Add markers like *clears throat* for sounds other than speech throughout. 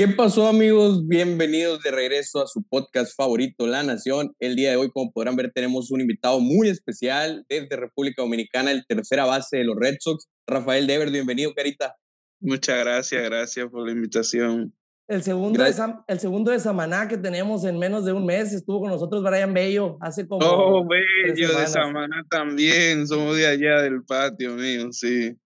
¿Qué pasó amigos? Bienvenidos de regreso a su podcast favorito, La Nación. El día de hoy, como podrán ver, tenemos un invitado muy especial desde República Dominicana, el tercera base de los Red Sox, Rafael Dever. Bienvenido, Carita. Muchas gracias, gracias por la invitación. El segundo, de el segundo de Samaná que tenemos en menos de un mes estuvo con nosotros Brian Bello hace como. Oh, Bello de Samaná también. Somos de allá del patio mío, sí.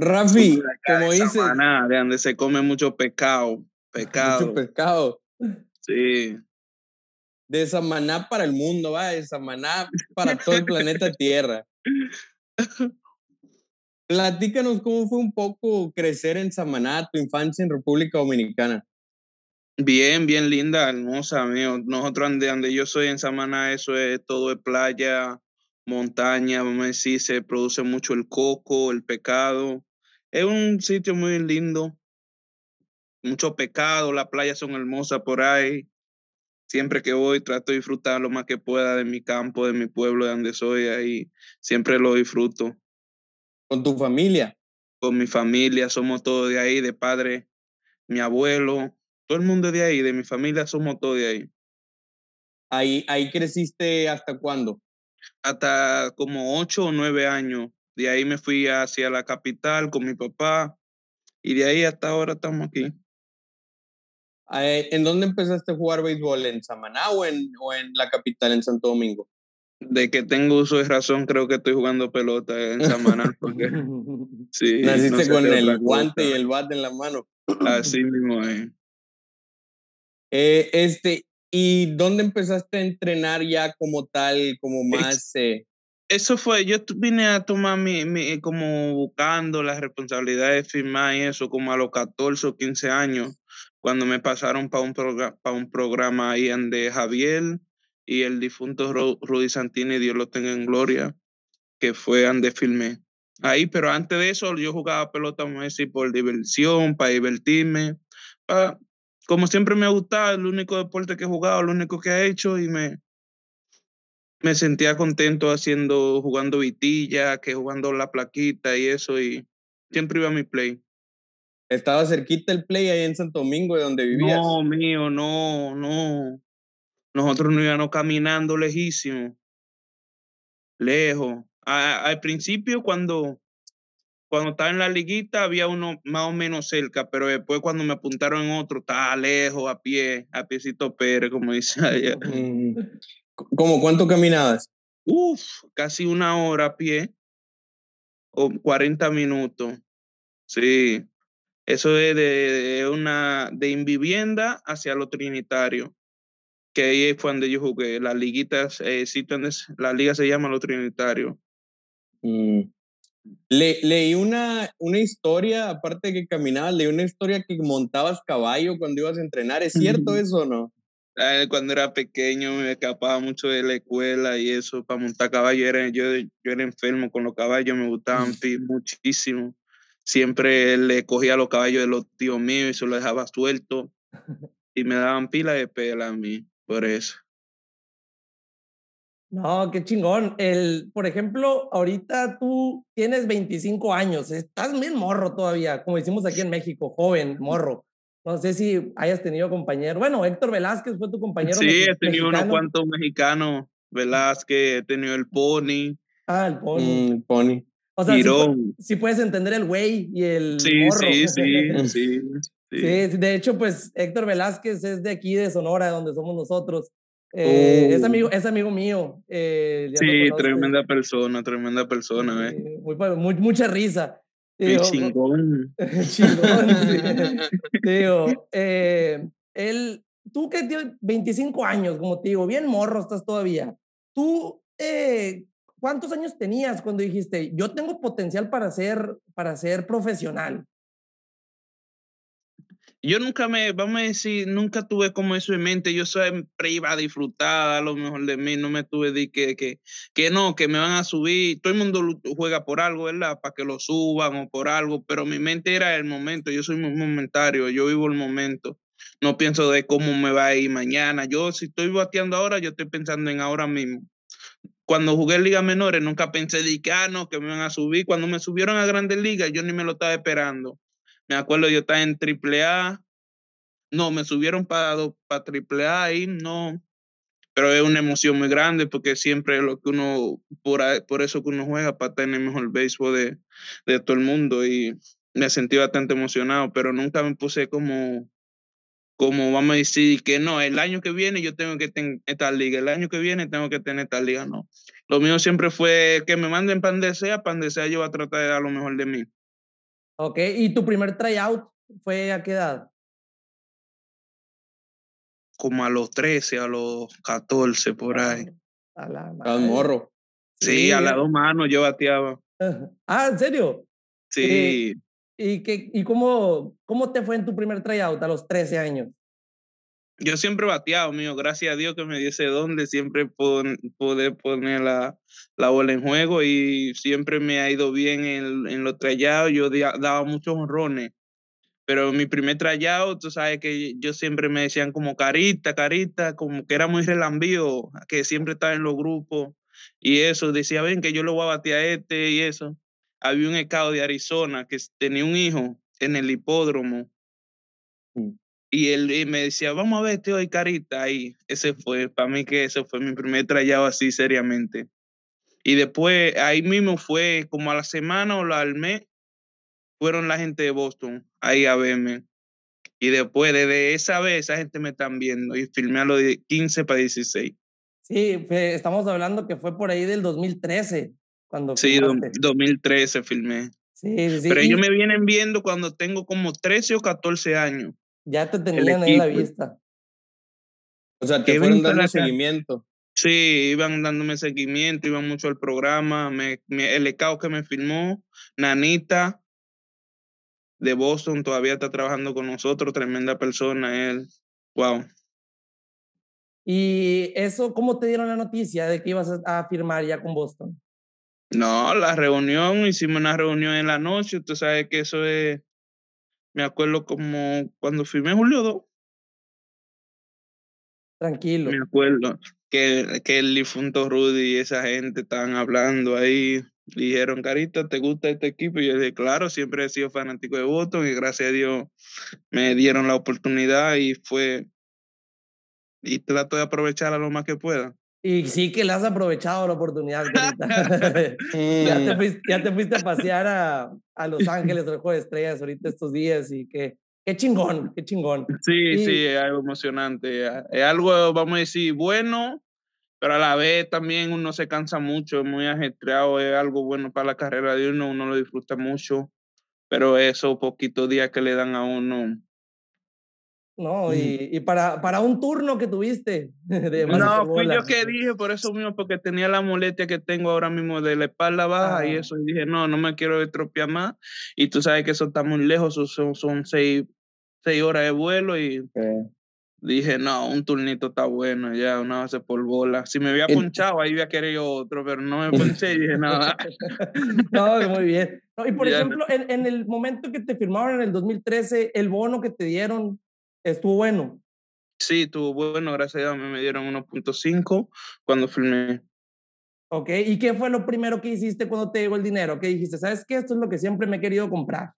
Rafi, como dice. de donde se come mucho pescado. Pescado. Mucho pescado. Sí. De Samaná para el mundo, va, de Samaná para todo el planeta Tierra. Platícanos cómo fue un poco crecer en Samaná, tu infancia en República Dominicana. Bien, bien linda, hermosa, amigo. Nosotros donde, donde yo soy en Samaná, eso es todo de playa, montaña, vamos a decir, se produce mucho el coco, el pecado. Es un sitio muy lindo. Mucho pecado, las playas son hermosas por ahí. Siempre que voy trato de disfrutar lo más que pueda de mi campo, de mi pueblo, de donde soy, ahí siempre lo disfruto. ¿Con tu familia? Con mi familia, somos todos de ahí, de padre, mi abuelo, todo el mundo de ahí, de mi familia somos todos de ahí. ¿Ahí, ahí creciste hasta cuándo? Hasta como ocho o nueve años. De ahí me fui hacia la capital con mi papá y de ahí hasta ahora estamos aquí. Eh, ¿En dónde empezaste a jugar béisbol? ¿En Samaná o en, o en la capital, en Santo Domingo? De que tengo uso de razón, creo que estoy jugando pelota en Samaná. *laughs* Porque, *laughs* sí, Naciste con el guante y el bate en la mano. Así *clears throat* mismo es. Eh, este, ¿Y dónde empezaste a entrenar ya como tal, como más? Eh, eso fue, yo vine a tomar mi, mi, como buscando las responsabilidades de firmar y eso como a los 14 o 15 años, cuando me pasaron para un, para un programa ahí de Javier y el difunto Rudy Santini, Dios lo tenga en gloria, que fue donde filmé. Ahí, pero antes de eso yo jugaba pelota, vamos a decir, por diversión, para divertirme. como siempre me ha gustado, el único deporte que he jugado, lo único que he hecho y me, me sentía contento haciendo, jugando vitilla, que jugando la plaquita y eso, y siempre iba a mi play. ¿Estaba cerquita el play ahí en Santo Domingo, de donde vivías? No, mío, no, no. Nosotros no íbamos caminando lejísimo, lejos. al principio, cuando, cuando estaba en la liguita, había uno más o menos cerca, pero después cuando me apuntaron en otro, estaba lejos, a pie, a piecito Pérez, como dice allá. ¿Cómo cuánto caminabas? Uf, casi una hora a pie o 40 minutos. Sí, eso es de, una de invivienda hacia lo trinitario, que ahí fue donde yo jugué. Las liguitas, eh, la liga se llama lo trinitario. Mm. Le, leí una, una historia, aparte de que caminabas, leí una historia que montabas caballo cuando ibas a entrenar. ¿Es cierto *laughs* eso o no? Cuando era pequeño me escapaba mucho de la escuela y eso, para montar caballo, era, yo, yo era enfermo con los caballos, me gustaban muchísimo. Siempre le cogía los caballos de los tíos míos y se los dejaba sueltos *laughs* y me daban pila de pela a mí, por eso. No, qué chingón. El, por ejemplo, ahorita tú tienes 25 años, estás bien morro todavía, como decimos aquí en México, joven, morro. No sé si hayas tenido compañero. Bueno, Héctor Velázquez fue tu compañero. Sí, he tenido unos cuantos mexicanos. Velázquez, he tenido el Pony. Ah, el Pony. Mm, pony. O sea, si, puedes entender el güey y el sí, morro. *laughs* Sí, sí, sí, sí. de hecho, pues Héctor Velázquez es de aquí, de Sonora, donde somos nosotros. Eh, es, amigo, oh. es amigo mío. Eh, sí, tremenda persona, tremenda persona. Eh. Muy, mucha risa. Digo, chingón. *laughs* chingón, *laughs* Digo, eh, él, tú que tienes 25 años, como te digo, bien morro estás todavía. ¿Tú eh, cuántos años tenías cuando dijiste, yo tengo potencial para ser, para ser profesional? Yo nunca me, vamos a decir, nunca tuve como eso en mente. Yo siempre iba a disfrutar a lo mejor de mí. No me tuve de que, que, que no, que me van a subir. Todo el mundo juega por algo, ¿verdad? Para que lo suban o por algo. Pero mi mente era el momento. Yo soy muy momentario. Yo vivo el momento. No pienso de cómo me va a ir mañana. Yo, si estoy bateando ahora, yo estoy pensando en ahora mismo. Cuando jugué en Ligas Menores, nunca pensé de que, ah, no, que me van a subir. Cuando me subieron a Grandes Ligas, yo ni me lo estaba esperando Me acuerdo yo estaba en AAA. No, me subieron para para AAA ahí, no. Pero es una emoción muy grande porque siempre es lo que uno, por, por eso que uno juega, para tener mejor béisbol de, de todo el mundo. Y me sentí bastante emocionado, pero nunca me puse como, como vamos a decir que no, el año que viene yo tengo que tener esta liga, el año que viene tengo que tener esta liga, no. Lo mío siempre fue que me manden pan de sea, pan de sea yo voy a tratar de dar lo mejor de mí. Ok, ¿y tu primer tryout fue a qué edad? Como a los 13, a los 14, por ahí. A la morro. Sí, a las dos manos yo bateaba. Ah, ¿en serio? Sí. ¿Y, qué, y cómo, cómo te fue en tu primer tryout a los 13 años? Yo siempre bateado, mío. Gracias a Dios que me diese donde siempre poder poner la, la, bola en juego y siempre me ha ido bien en, en los trayados. Yo daba muchos honrones. Pero mi primer trayado, tú sabes que yo siempre me decían como carita, carita, como que era muy relambío, que siempre estaba en los grupos y eso. Decía, ven que yo lo voy a batear a este y eso había un escado de Arizona que tenía un hijo en el hipódromo. Y él me decía, vamos a ver, este hoy carita. ahí. ese fue, para mí que ese fue mi primer trayado así seriamente. Y después, ahí mismo fue como a la semana o al mes, fueron la gente de Boston ahí a verme. Y después, desde esa vez, esa gente me están viendo y filmé a los de 15 para 16. Sí, estamos hablando que fue por ahí del 2013. Cuando sí, 2013 filmé. Sí, sí, Pero ellos me vienen viendo cuando tengo como 13 o 14 años. Ya te tenían ahí la vista. O sea, te fueron dando seguimiento. Sí, iban dándome seguimiento, iban mucho al programa. Me, el ECAO que me filmó, Nanita, de Boston, todavía está trabajando con nosotros, tremenda persona él. Wow. ¿Y eso, cómo te dieron la noticia de que ibas a firmar ya con Boston? No, la reunión, hicimos una reunión en la noche, usted sabe que eso es, me acuerdo como cuando firmé Julio 2. Tranquilo. Me acuerdo que, que el difunto Rudy y esa gente estaban hablando ahí, dijeron, Carita, ¿te gusta este equipo? Y yo dije, claro, siempre he sido fanático de Boston y gracias a Dios me dieron la oportunidad y fue, y trato de aprovecharla lo más que pueda. Y sí que le has aprovechado la oportunidad, *laughs* *laughs* ya, te fuiste, ya, te fuiste, a pasear a, a Los Ángeles al Juego de Estrellas ahorita estos días y que qué chingón, qué chingón. Sí, sí, es algo emocionante. Es algo, vamos a decir, bueno, pero a la vez también uno se cansa mucho, es muy ajetreado, es algo bueno para la carrera de uno, uno lo disfruta mucho, pero esos poquitos días que le dan a uno ¿no? Y, y, para, para un turno que tuviste. *laughs* De no, fui yo que dije, por eso mismo, porque tenía la molestia que tengo ahora mismo de la espalda baja y ah. eso, y dije, no, no me quiero estropear más. Y tú sabes que eso está muy lejos, son, son seis, seis horas de vuelo y dije, no, un turnito está bueno, ya, una base por bola. Si me había ponchado, ahí había querido otro, pero no me *laughs* ponché y dije, nada. no, *laughs* muy bien. y por ejemplo, en, en el momento que te firmaron en el 2013, el bono que te dieron, estuvo bueno. Sí, estuvo bueno, gracias a Dios me dieron 1.5 cuando filmé. Ok, ¿y qué fue lo primero que hiciste cuando te llegó el dinero? ¿Qué dijiste? ¿Sabes qué? Esto es lo que siempre me he querido comprar.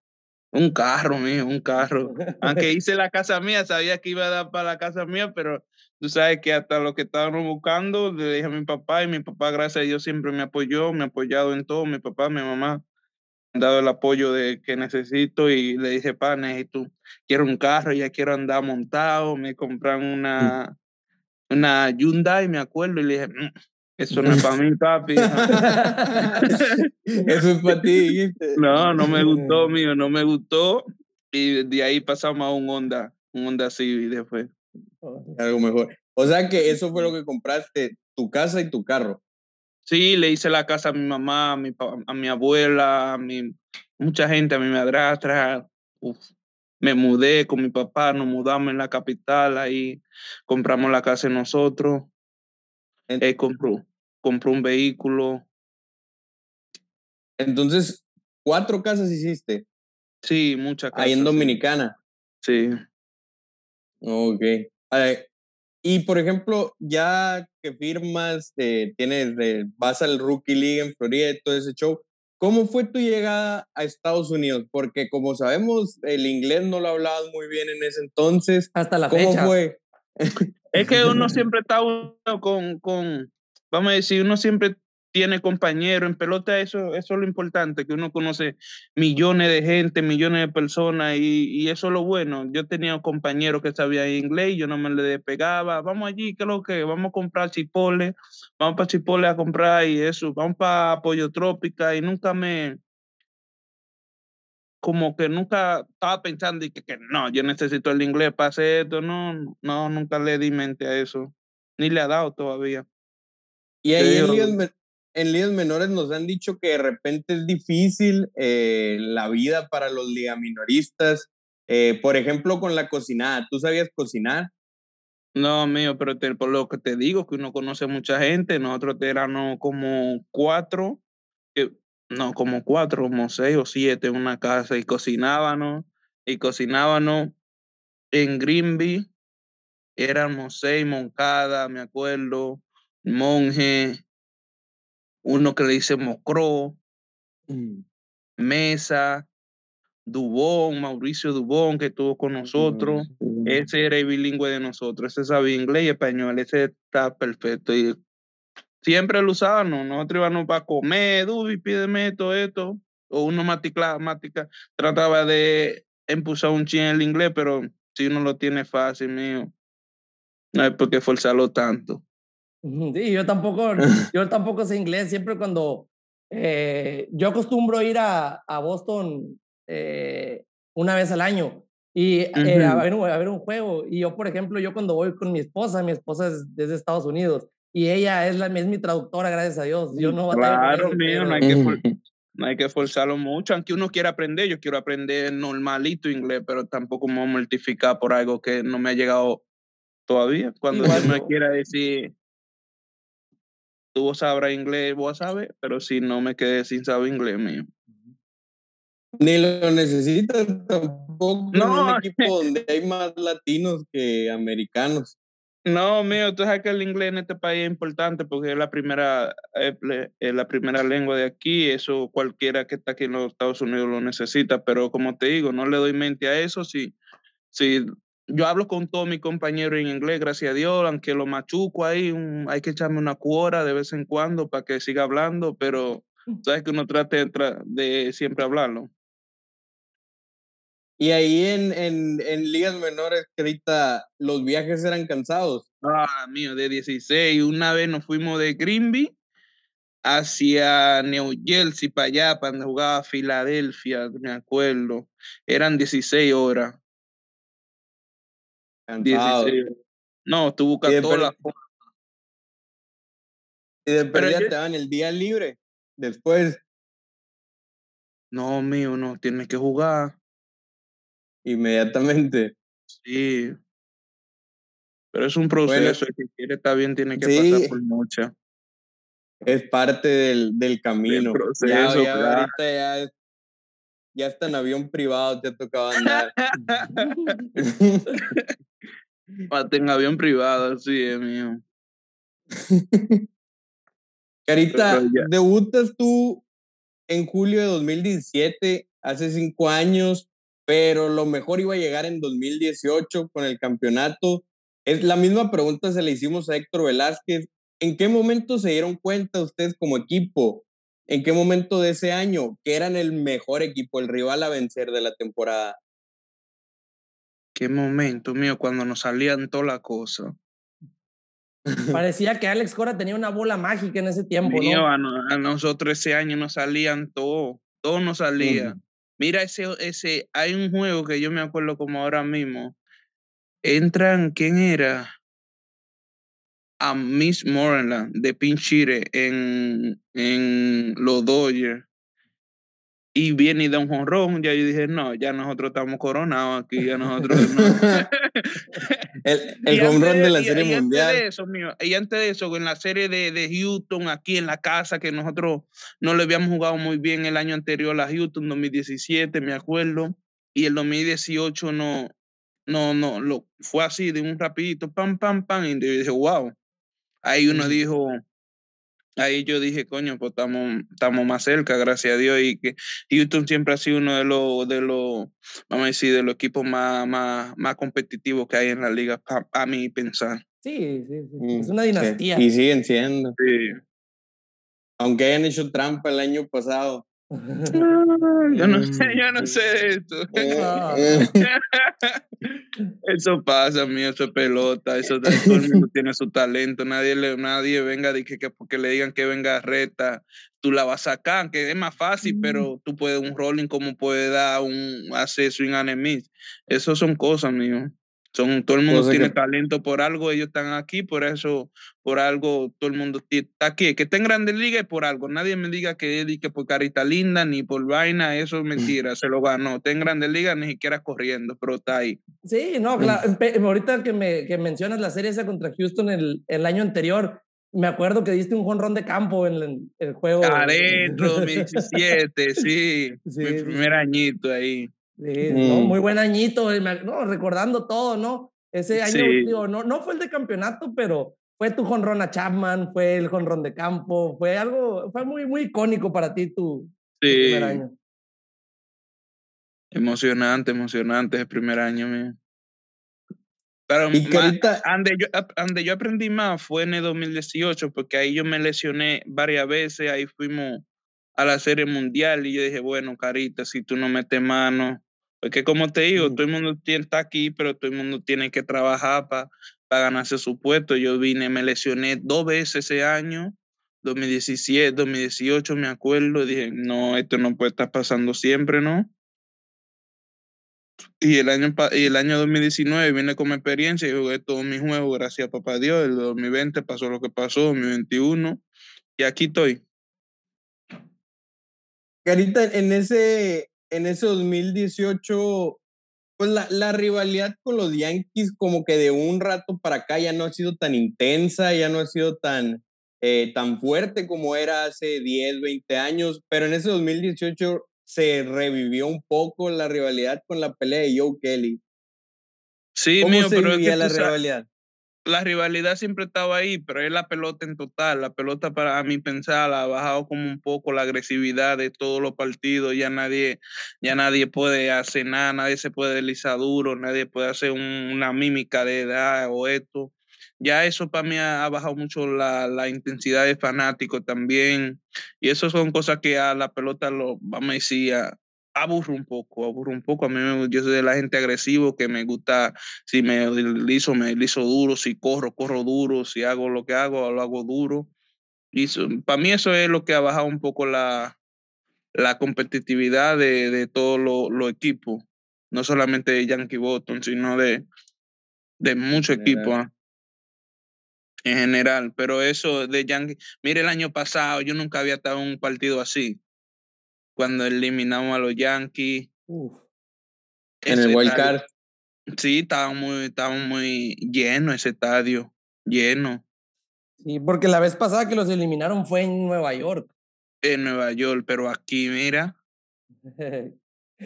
Un carro, mío, un carro. Aunque *laughs* hice la casa mía, sabía que iba a dar para la casa mía, pero tú sabes que hasta lo que estábamos buscando, le dije a mi papá y mi papá, gracias a Dios, siempre me apoyó, me ha apoyado en todo, mi papá, mi mamá dado el apoyo de que necesito y le dije, pa, necesito, quiero un carro, ya quiero andar montado, me compran mm. una, una Hyundai, me acuerdo, y le dije, mm, eso no es para mí, papi. *laughs* *laughs* eso es para ti, *laughs* No, no me gustó, mío, no me gustó. Y de ahí pasamos a un Honda, un Honda Civic después. Algo mejor. O sea que eso fue lo que compraste, tu casa y tu carro. Sí, le hice la casa a mi mamá, a mi, a mi abuela, a mi, mucha gente, a mi madrastra. Me mudé con mi papá, nos mudamos en la capital, ahí compramos la casa nosotros. Él compró, compró un vehículo. Entonces, ¿cuatro casas hiciste? Sí, muchas casas. Ahí en Dominicana. Sí. Ok. Y por ejemplo, ya que firmas, eh, tienes, vas al Rookie League en Florida y todo ese show, ¿Cómo fue tu llegada a Estados Unidos? Porque como sabemos, el inglés no lo hablabas muy bien en ese entonces. Hasta la ¿Cómo fecha. fue? Es que *laughs* uno siempre está uno con, con, vamos a decir, uno siempre tiene compañeros en pelota, eso, eso es lo importante, que uno conoce millones de gente, millones de personas y, y eso es lo bueno. Yo tenía compañeros que sabían inglés y yo no me le despegaba, vamos allí, ¿qué es lo que? Vamos a comprar chipole, vamos para chipole a comprar y eso, vamos para Pollo Trópica y nunca me, como que nunca estaba pensando y que, que no, yo necesito el inglés para hacer esto, no, no, nunca le di mente a eso, ni le ha dado todavía. Y ahí Pero- en ligas menores nos han dicho que de repente es difícil eh, la vida para los ligaminoristas. Eh, por ejemplo, con la cocinada. ¿Tú sabías cocinar? No, mío, pero por lo que te digo, que uno conoce mucha gente, nosotros éramos como cuatro, no, como cuatro, como seis o siete en una casa y cocinábamos, y cocinábamos en Greenby, éramos seis, Moncada, me acuerdo, Monje, uno que le dice Mocro, Mesa, Dubón, Mauricio Dubón, que estuvo con nosotros. Ese era el bilingüe de nosotros, ese sabía inglés y español, ese está perfecto. Y siempre lo usábamos, nosotros íbamos para comer, Dubi, pídeme esto, esto, o uno matica, matica, trataba de impulsar un chin en el inglés, pero si uno lo tiene fácil, mío, no hay por qué forzarlo tanto. Sí, yo tampoco, *laughs* yo tampoco sé inglés. Siempre cuando eh, yo acostumbro ir a, a Boston eh, una vez al año y eh, a, Ujú. ver, un- a ver un juego. Y yo, por ejemplo, yo cuando voy con mi esposa, mi esposa es desde Estados Unidos y ella es, la, es mi traductora, gracias a Dios. Yo no batallo con Claro, eso, mío, no hay que for- *laughs* No hay que forzarlo mucho, aunque uno quiera aprender, yo quiero aprender normalito inglés, pero tampoco me voy a mortificar por algo que no me ha llegado todavía. Cuando Dios me quiera decir, tú sabrás inglés, voy a saber, pero si no me quedé sin saber inglés mío. Ni lo necesitas tampoco en No. un *laughs* equipo donde hay más latinos que americanos. No, mío, tú sabes que el inglés en este país es importante porque es la primera, le- es la primera lengua de aquí, eso cualquiera que está aquí en los Estados Unidos lo necesita, pero como te digo, no le doy mente a eso, si, si yo hablo con todos mis compañeros en inglés, gracias a Dios, aunque lo machuco ahí, un- hay que echarme una cuora de vez en cuando para que siga hablando, pero sabes que uno trate de, de siempre hablarlo. Y ahí en, en, en ligas menores, que ahorita los viajes eran cansados. Ah, mío, de 16. Una vez nos fuimos de Greenby hacia New Jersey, para allá, para donde jugaba Filadelfia, me acuerdo. Eran 16 horas. Cansados. 16 horas. No, tú buscas todas las formas. Y de *laughs* perdida te dan el día libre. Después, No, mío, no, tienes que jugar. inmediatamente. Sí. Pero es un proceso, el que quiere estar bien tiene que Sí. pasar por mucha. Es parte del, del camino. ya, proceso, ya claro. ahorita ya, es- ya hasta en avión privado te ha tocado andar. *laughs* *laughs* Hasta en avión privado, sí, es mío. *laughs* Carita, debutas tú en julio de 2017, hace cinco años, pero lo mejor iba a llegar en 2018 con el campeonato. Es la misma pregunta se le hicimos a Héctor Velázquez. ¿En qué momento se dieron cuenta ustedes como equipo? ¿En qué momento de ese año que eran el mejor equipo, el rival a vencer de la temporada? Qué momento, mío, cuando nos salían todas las cosas. Parecía que Alex Cora tenía una bola mágica en ese tiempo, Mío, ¿no? a, no- a nosotros ese año nos salían todo, todo nos salía. Mira, ese, ese, hay un juego que yo me acuerdo como ahora mismo. Entran, ¿quién era? A Miss Moreland de Pinchire en, en los Dodgers. Y viene y da un jonrón. Ya yo dije, no, ya nosotros estamos coronados aquí, ya nosotros no. *laughs* El, *laughs* el antes run de la y- Serie y antes Mundial. de eso, mío, y antes de eso, en la serie de, de Houston, aquí en la casa, que nosotros no le habíamos jugado muy bien el año anterior a Houston, 2017, me acuerdo, y el 2018 no, no, no, lo, fue así de un rapidito, pam, pam, pam, y yo dije, wow. Ahí uno dijo, ahí yo dije, coño, pues estamos, estamos más cerca, gracias a Dios, y que Houston siempre ha sido uno de los, de los vamos a decir, de los equipos más, más, más competitivos que hay en la liga, a, mí pensar. Sí, sí, sí, es mm, una dinastía. Y siguen siendo. Sí. Aunque hayan hecho trampa el año pasado. Yo no sé, yo no sé esto. Ah. *laughs* *laughs* eso pasa, mío, eso es pelota, eso todo el mundo tiene su talento, nadie le, nadie venga de que, que, porque le digan que venga reta, tú la vas a sacar, que es más fácil, pero tú puedes un rolling como puede dar un hacer swing and Eso son cosas, mío. Son, todo el mundo tiene talento por algo, ellos están aquí, por eso, por algo, todo el mundo está aquí. Que esté en Grandes Ligas por algo. Nadie me diga que, que por carita linda ni por vaina, eso es mentira, se lo ganó. Está en Grandes Ligas ni siquiera corriendo, pero está ahí. Sí, no, claro. Ahorita que, me, que mencionas la serie esa contra Houston el, el año anterior, me acuerdo que diste un jonrón de campo en el, juego. Adentro, 2017, sí. sí. Mi primer añito ahí. Mm. muy buen añito, no, recordando todo, ¿no? Ese año, no, no fue el de campeonato, pero fue tu jonrón a Chapman, fue el jonrón de campo, fue algo, fue muy, muy icónico para ti tu, primer año. Emocionante, emocionante ese primer año mío. Pero ¿Y donde, yo, donde yo aprendí más fue en el 2018, porque ahí yo me lesioné varias veces, ahí fuimos a la serie mundial y yo dije, bueno, Carita, si tú no metes mano, porque como te digo, todo el mundo está aquí, pero todo el mundo tiene que trabajar para ganarse su puesto. Yo vine, me lesioné dos veces ese año, 2017, 2018, me acuerdo, dije, no, esto no puede estar pasando siempre, ¿no? Y el año, y el año 2019 vine con mi experiencia y jugué todos mis juegos, gracias a papá Dios. El 2020 pasó lo que pasó, 2021, y aquí estoy. Carita, en ese, en ese 2018, pues la, la, rivalidad con los Yankees como que de un rato para acá ya no ha sido tan intensa, ya no ha sido tan, eh, tan fuerte como era hace 10, 20 años, pero en ese 2018 se revivió un poco la rivalidad con la pelea de Joe Kelly. Sí, ¿Cómo mío, se pero vivía la rivalidad? La rivalidad siempre estaba ahí, pero es la pelota en total. La pelota para mí pensar ha bajado como un poco la agresividad de todos los partidos. Ya nadie, ya nadie puede hacer nada, nadie se puede deslizar duro, nadie puede hacer una mímica de edad o esto. Ya eso para mí ha, bajado mucho la, la, intensidad de fanático también. Y eso son cosas que a la pelota lo, vamos a decir, aburro un poco, aburro un poco. A mí me, yo soy de la gente agresivo que me gusta, si me liso, me liso duro, si corro, corro duro, si hago lo que hago, lo hago duro. Y para mí eso es lo que ha bajado un poco la, la competitividad de, de todos los equipos, no solamente de Yankee Boston, sino de, de muchos equipos ¿ah? en general. Pero eso de Yankee, mire el año pasado, yo nunca había estado en un partido así cuando eliminamos a los Yankees. En el Wild Card. Sí, estaba muy, estaba muy lleno ese estadio, lleno. Sí, porque la vez pasada que los eliminaron fue en Nueva York. En Nueva York, pero aquí, mira. *laughs*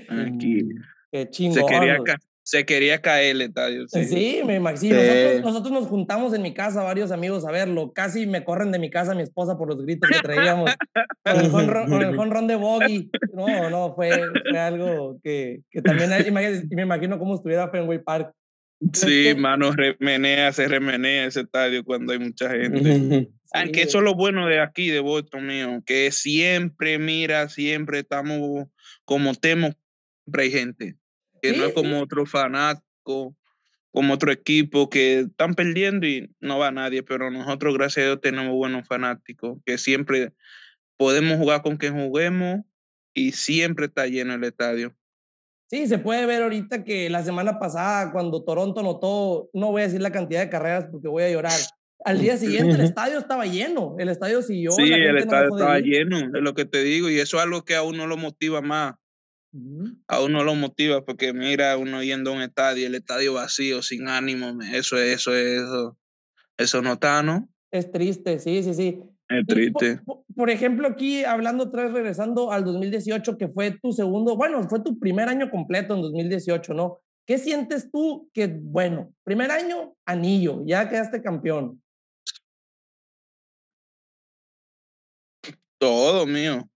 aquí. Qué chingón. Se quería, se quería caer el estadio. Sí, me imagino. Nosotros, nosotros, nos juntamos en mi casa, varios amigos, a verlo. Casi me corren de mi casa mi esposa por los gritos que traíamos con el jonrón de Boggy. No, no, fue, fue algo que, que también me imagino cómo estuviera Fenway Park. Sí, mano, remenea, se remenea ese estadio cuando hay mucha gente. Aunque eso es lo bueno de aquí, de Boston, mío, que siempre, mira, siempre estamos como temo, siempre hay gente que no es como otro fanático, como otro equipo que están perdiendo y no va nadie, pero nosotros, gracias a Dios, tenemos buenos fanáticos que siempre podemos jugar con quien juguemos y siempre está lleno el estadio. Sí, se puede ver ahorita que la semana pasada, cuando Toronto notó, no voy a decir la cantidad de carreras porque voy a llorar. Al día siguiente el *laughs* estadio estaba lleno, el estadio siguió. Sí, el estadio estaba lleno, es lo que te digo, y eso es algo que a uno lo motiva más a uno lo motiva porque mira uno yendo a un estadio, el estadio vacío, sin ánimo, eso es, eso es, eso, eso no está, ¿no? Es triste, sí, sí, sí. Es triste. Por, ejemplo, aquí hablando otra vez, regresando al 2018, que fue tu segundo, bueno, fue tu primer año completo en 2018, ¿no? ¿Qué sientes tú que, bueno, primer año, anillo, ya quedaste campeón? Todo mío.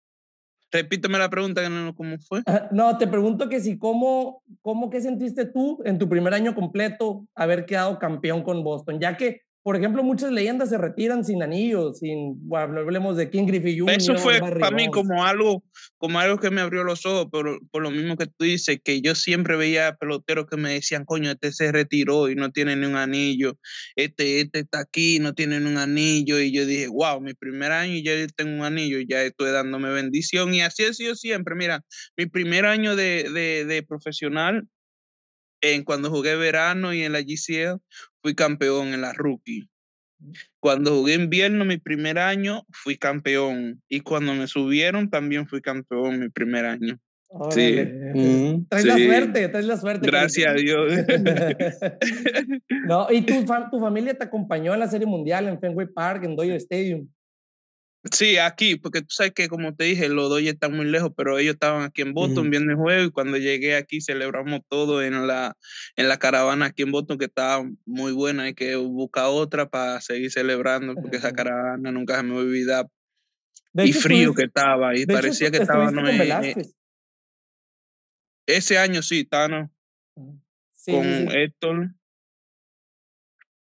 Repíteme la pregunta, ¿cómo fue? No, te pregunto que si, ¿cómo, cómo qué sentiste tú en tu primer año completo haber quedado campeón con Boston? Ya que por ejemplo, muchas leyendas se retiran sin anillos, sin, bueno, hablemos de King Griffey Jr. Eso fue para mí como algo, como algo que me abrió los ojos, por, por lo mismo que tú dices, que yo siempre veía peloteros que me decían, coño, este se retiró y no tiene ni un anillo, este, este está aquí, no tiene ni un anillo, y yo dije, wow, mi primer año y ya tengo un anillo, ya estoy dándome bendición, y así ha sido siempre, mira, mi primer año de, de, de profesional, en cuando jugué verano y en la GCL, fui campeón en la rookie. Mm. Cuando jugué invierno mi primer año, fui campeón. Y cuando me subieron, también fui campeón mi primer año. Sí. Traes la suerte, traes la suerte. Gracias a Dios. *laughs* no, y tu, *laughs* tu familia te acompañó en la Serie Mundial en Fenway Park, en Dodger Stadium. Sí, aquí, porque tú sabes que como te dije, los dos están muy lejos, pero ellos estaban aquí en Boston viendo el juego y cuando llegué aquí celebramos todo en la, en la caravana aquí en Boston que estaba muy buena, hay que buscar otra para seguir celebrando porque esa caravana nunca se me olvida. y frío que estaba y parecía que estaba no, eh, ese año sí, Tano. Sí, con Héctor.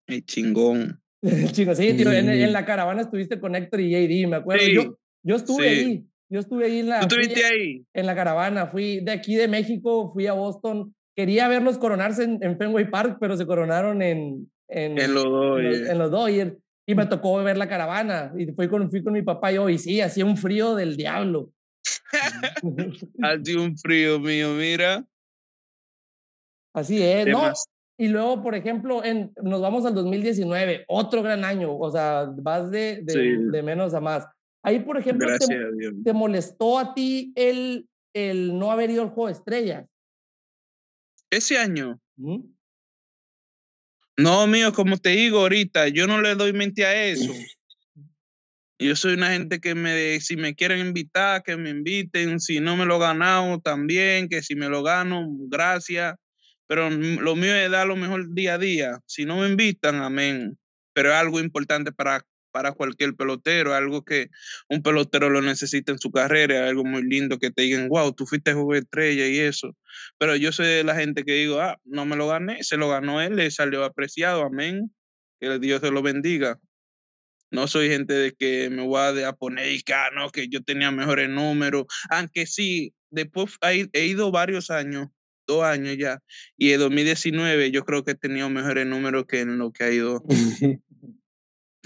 El chingón. *laughs* Chico, sí, tío, en, la caravana estuviste con Héctor y JD, me acuerdo. yo, yo estuve ahí, yo estuve ahí en la... ¿Tú estuviste ahí? En la caravana, fui de aquí de México, fui a Boston. Quería verlos coronarse en, Fenway Park, pero se coronaron en... En, en los Dodgers. En, los Dodgers. Y me tocó ver la caravana. Y fui con, fui con mi papá y yo, y sí, hacía un frío del diablo. *laughs* hacía un frío mío, mira. *laughs* Así es, ¿no? Y luego, por ejemplo, en, nos vamos al 2019, otro gran año, o sea, vas de, de, menos a más. Ahí, por ejemplo, te, molestó a ti el, el no haber ido al juego de estrellas? Ese año. No, mío, como te digo ahorita, yo no le doy mente a eso. *laughs* Yo soy una gente que me, si me quieren invitar, que me inviten, si no me lo ganado también, que si me lo gano, gracias pero lo mío es dar lo mejor día a día. Si no me invitan, amén. Pero es algo importante para, para cualquier pelotero, algo que un pelotero lo necesita en su carrera, algo muy lindo que te digan, wow, tú fuiste jugador estrella y eso. Pero yo soy la gente que digo, ah, no me lo gané, se lo ganó él, le salió apreciado, amén. Que Dios se lo bendiga. No soy gente de que me voy a, poner y que, ah, no, que yo tenía mejores números, aunque sí, después he ido varios años dos años ya. Y en 2019 yo creo que he tenido mejores números que en lo que ha ido. *laughs*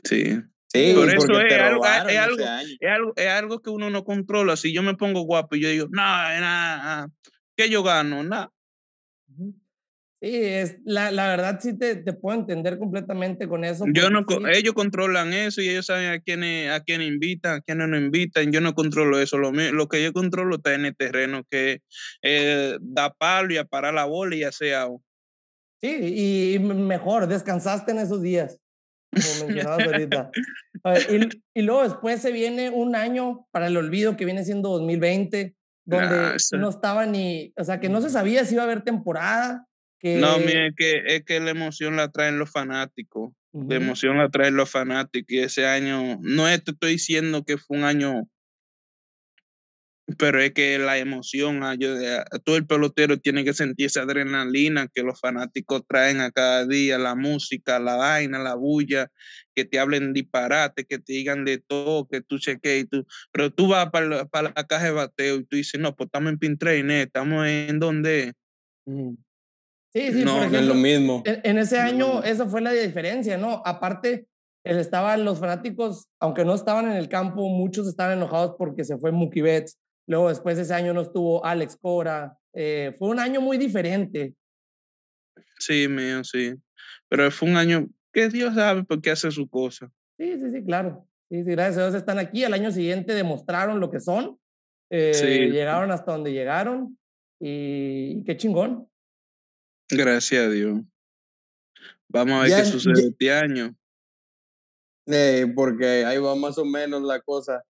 sí. Sí, por eso es algo, es, algo, es, algo, es algo que uno no controla. Si yo me pongo guapo y yo digo, nada, nada, ¿qué yo gano? Nada. Sí, es, la, la verdad sí te, te, puedo entender completamente con eso. Yo no, Ellos controlan eso y ellos saben a quiénes a quién invitan, a quiénes no invitan. Yo no controlo eso. Lo, lo que yo controlo está en el terreno, que eh, da palo y a parar la bola y ya sea. Sí, y mejor, descansaste en esos días, como mencionabas ahorita. *laughs* y, y, luego después se viene un año para el olvido que viene siendo 2020, donde no estaba ni, o sea, que no se sabía si iba a haber temporada no, mire, es que, es que la emoción la traen los fanáticos. La emoción la traen los fanáticos. Y ese año, no te estoy diciendo que fue un año, pero es que la emoción, ah, ah, todo el pelotero tiene que sentir esa adrenalina que los fanáticos traen a cada día, la música, la vaina, la bulla, que te hablen disparate, que te digan de todo, que tú cheques y tú, pero tú vas para la, para la caja de bateo y tú dices, no, pues estamos en Pintrain, estamos en donde. Sí, sí, no, es lo mismo. En, ese año, esa fue la diferencia, ¿no? Aparte, estaban los fanáticos, aunque no estaban en el campo, muchos estaban enojados porque se fue Mookie Betts. Luego, después de ese año no estuvo Alex Cora. Eh, fue un año muy diferente. Sí, mío, sí. Pero fue un año que Dios sabe por qué hace su cosa. Sí, sí, sí, claro. Sí, sí, gracias a Dios están aquí. Al año siguiente demostraron lo que son. Eh, llegaron hasta donde llegaron. Y qué chingón. Gracias a Dios. Vamos a ver qué sucede este año. Eh, porque ahí va más o menos la cosa.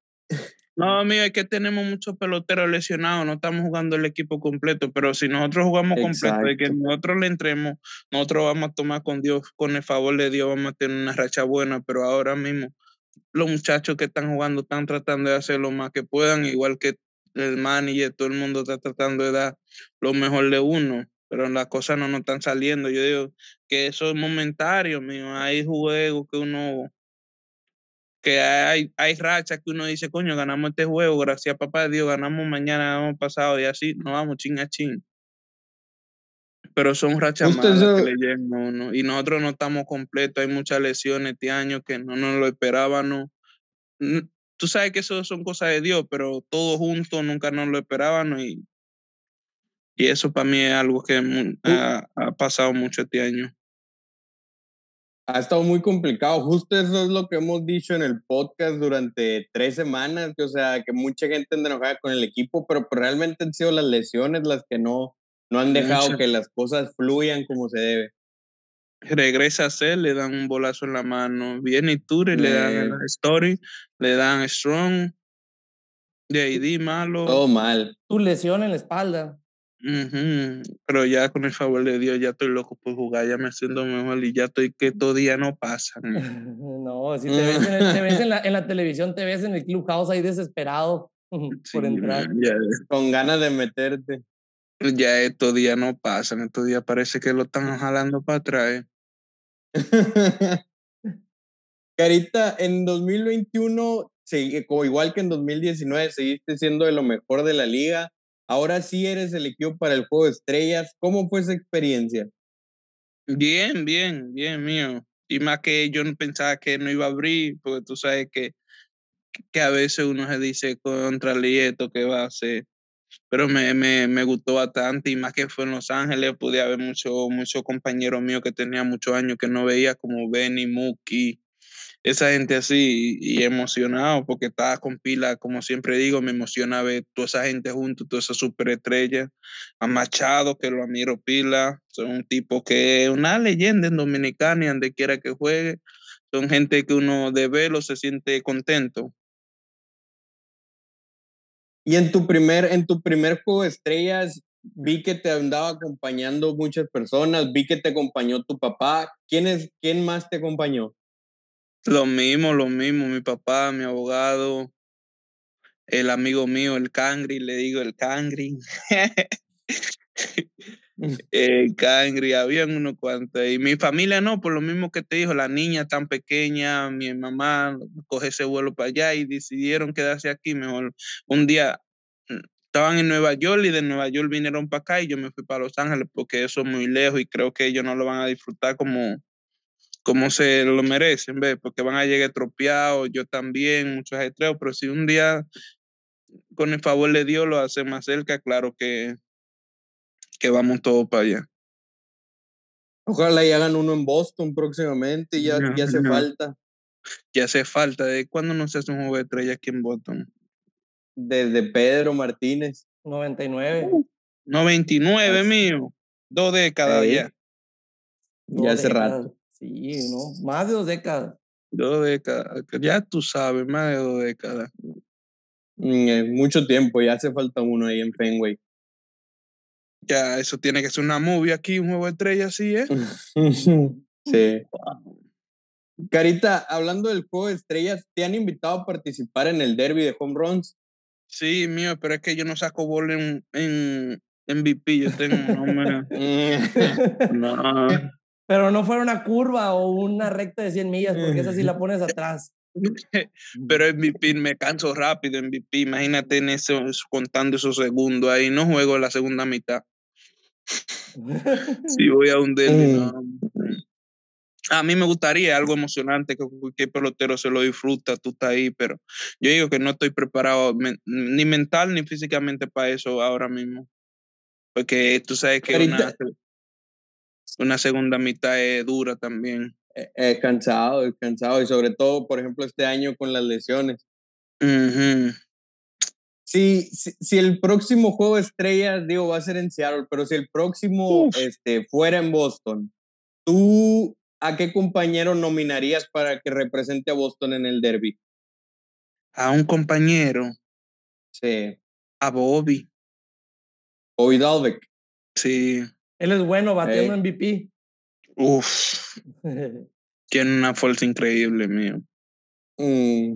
No, *laughs* amigo, es que tenemos muchos peloteros lesionados, no estamos jugando el equipo completo, pero si nosotros jugamos completo, de que nosotros le entremos, nosotros vamos a tomar con Dios, con el favor de Dios, vamos a tener una racha buena, pero ahora mismo los muchachos que están jugando están tratando de hacer lo más que puedan, igual que el manager, todo el mundo está tratando de dar lo mejor de uno, pero las cosas no nos están saliendo. Yo digo que eso es momentario, mío. Hay juegos que uno, que hay, hay rachas que uno dice, coño, ganamos este juego, gracias a papá Dios, ganamos mañana, ganamos pasado, y así nos vamos ching a ching. Pero son rachas malas que le uno. Y nosotros no estamos completos, hay muchas lesiones este año que no nos lo esperábamos tú sabes que eso son cosas de Dios, pero todos juntos nunca nos lo esperábamos y, y eso para mí es algo que ha, pasado mucho este año. Ha estado muy complicado. Justo eso es lo que hemos dicho en el podcast durante tres semanas, que, o sea, que mucha gente anda enojada con el equipo, pero pues, realmente han sido las lesiones las que no, no han dejado que las cosas fluyan como se debe regresa a ser, le dan un bolazo en la mano. Viene Ture, le dan la Story, le dan Strong, de ID malo. Todo mal. Tu lesión en la espalda. Pero ya con el favor de Dios, ya estoy loco por jugar, ya me siento mejor y ya estoy que todo día no pasa. *laughs* no, si te ves, en, *laughs* la, en, la, televisión, te ves en el clubhouse ahí desesperado *laughs* por entrar. con ganas de meterte. Ya estos días no pasan, estos días parece que lo están jalando para atrás. Carita, en 2021, como igual que en 2019, seguiste siendo de lo mejor de la liga. Ahora sí eres el equipo para el juego de estrellas. ¿Cómo fue esa experiencia? Bien, bien, bien, mío. Y más que yo no pensaba que no iba a abrir, porque tú sabes que, que a veces uno se dice contra Lieto que va a hacer pero me, me, me, gustó bastante y más que fue en Los Ángeles, pude haber muchos mucho compañeros míos que tenía muchos años que no veía, como Benny, Muki, esa gente así y, emocionado porque estaba con pila, como siempre digo, me emociona ver toda esa gente junto, toda esa superestrella, a Machado, que lo admiro pila, son un tipo que es una leyenda en Dominicana y donde quiera que juegue, son gente que uno de verlo se siente contento y en tu primer, en tu primer juego de estrellas, vi que te andaba acompañando muchas personas, vi que te acompañó tu papá. ¿Quién, es, quién más te acompañó? Lo mismo, lo mismo, mi papá, mi abogado, el amigo mío, el Cangri, le digo el Cangri. *laughs* el Cangri, habían unos cuantos. Y mi familia no, por lo mismo que te dijo, la niña tan pequeña, mi mamá coge ese vuelo para allá y decidieron quedarse aquí. Mejor un día mm, estaban en Nueva York y de Nueva York vinieron para acá y yo me fui para Los Ángeles porque eso es muy lejos y creo que ellos no lo van a disfrutar como, como se lo merecen, ¿ves? Porque van a llegar tropeados, yo también, muchos estreos, pero si un día con el favor de Dios lo hace más cerca, claro que, que vamos todos para allá. Ojalá y hagan uno en Boston próximamente, ya, ya hace falta. Ya hace falta. ¿De cuándo no se hace un juego de estrella aquí en Boston? Desde Pedro Martínez. 99. 99, mío. Dos décadas ya. ya hace rato. Sí, ¿no? Más de dos décadas. Dos décadas. Ya tú sabes, más de dos décadas. Mm, mucho tiempo, ya hace falta uno ahí en Fenway. Ya, eso tiene que ser una movie aquí, un juego de estrella así, ¿eh? *laughs* sí. Carita, hablando del juego de estrellas, ¿te han invitado a participar en el derby de home runs? Sí, mío, pero es que yo no saco bola en, en MVP, yo tengo *laughs* no. Pero no fuera una curva o una recta de 100 millas, porque esa sí la pones atrás. *laughs* Pero MVP me canso rápido, MVP. Imagínate en eso, contando esos segundos ahí. No juego la segunda mitad. si *laughs* voy a un derby, mm. A mí me gustaría algo emocionante, que cualquier pelotero se lo disfruta, tú estás ahí, pero yo digo que no estoy preparado ni mental ni físicamente para eso ahora mismo. Porque tú sabes que una, una segunda mitad es dura también. Es cansado, es cansado. Y sobre todo, por ejemplo, este año con las lesiones. si, si, el próximo juego de estrellas, digo, va a ser en Seattle, pero si el próximo este, fuera en Boston, ¿tú a qué compañero nominarías para que represente a Boston en el derby? A un compañero. Sí. A Bobby. Bobby Dalbeck. Sí. Él es bueno batiendo MVP. Uf. *laughs* Tiene una fuerza increíble, mío. Mm,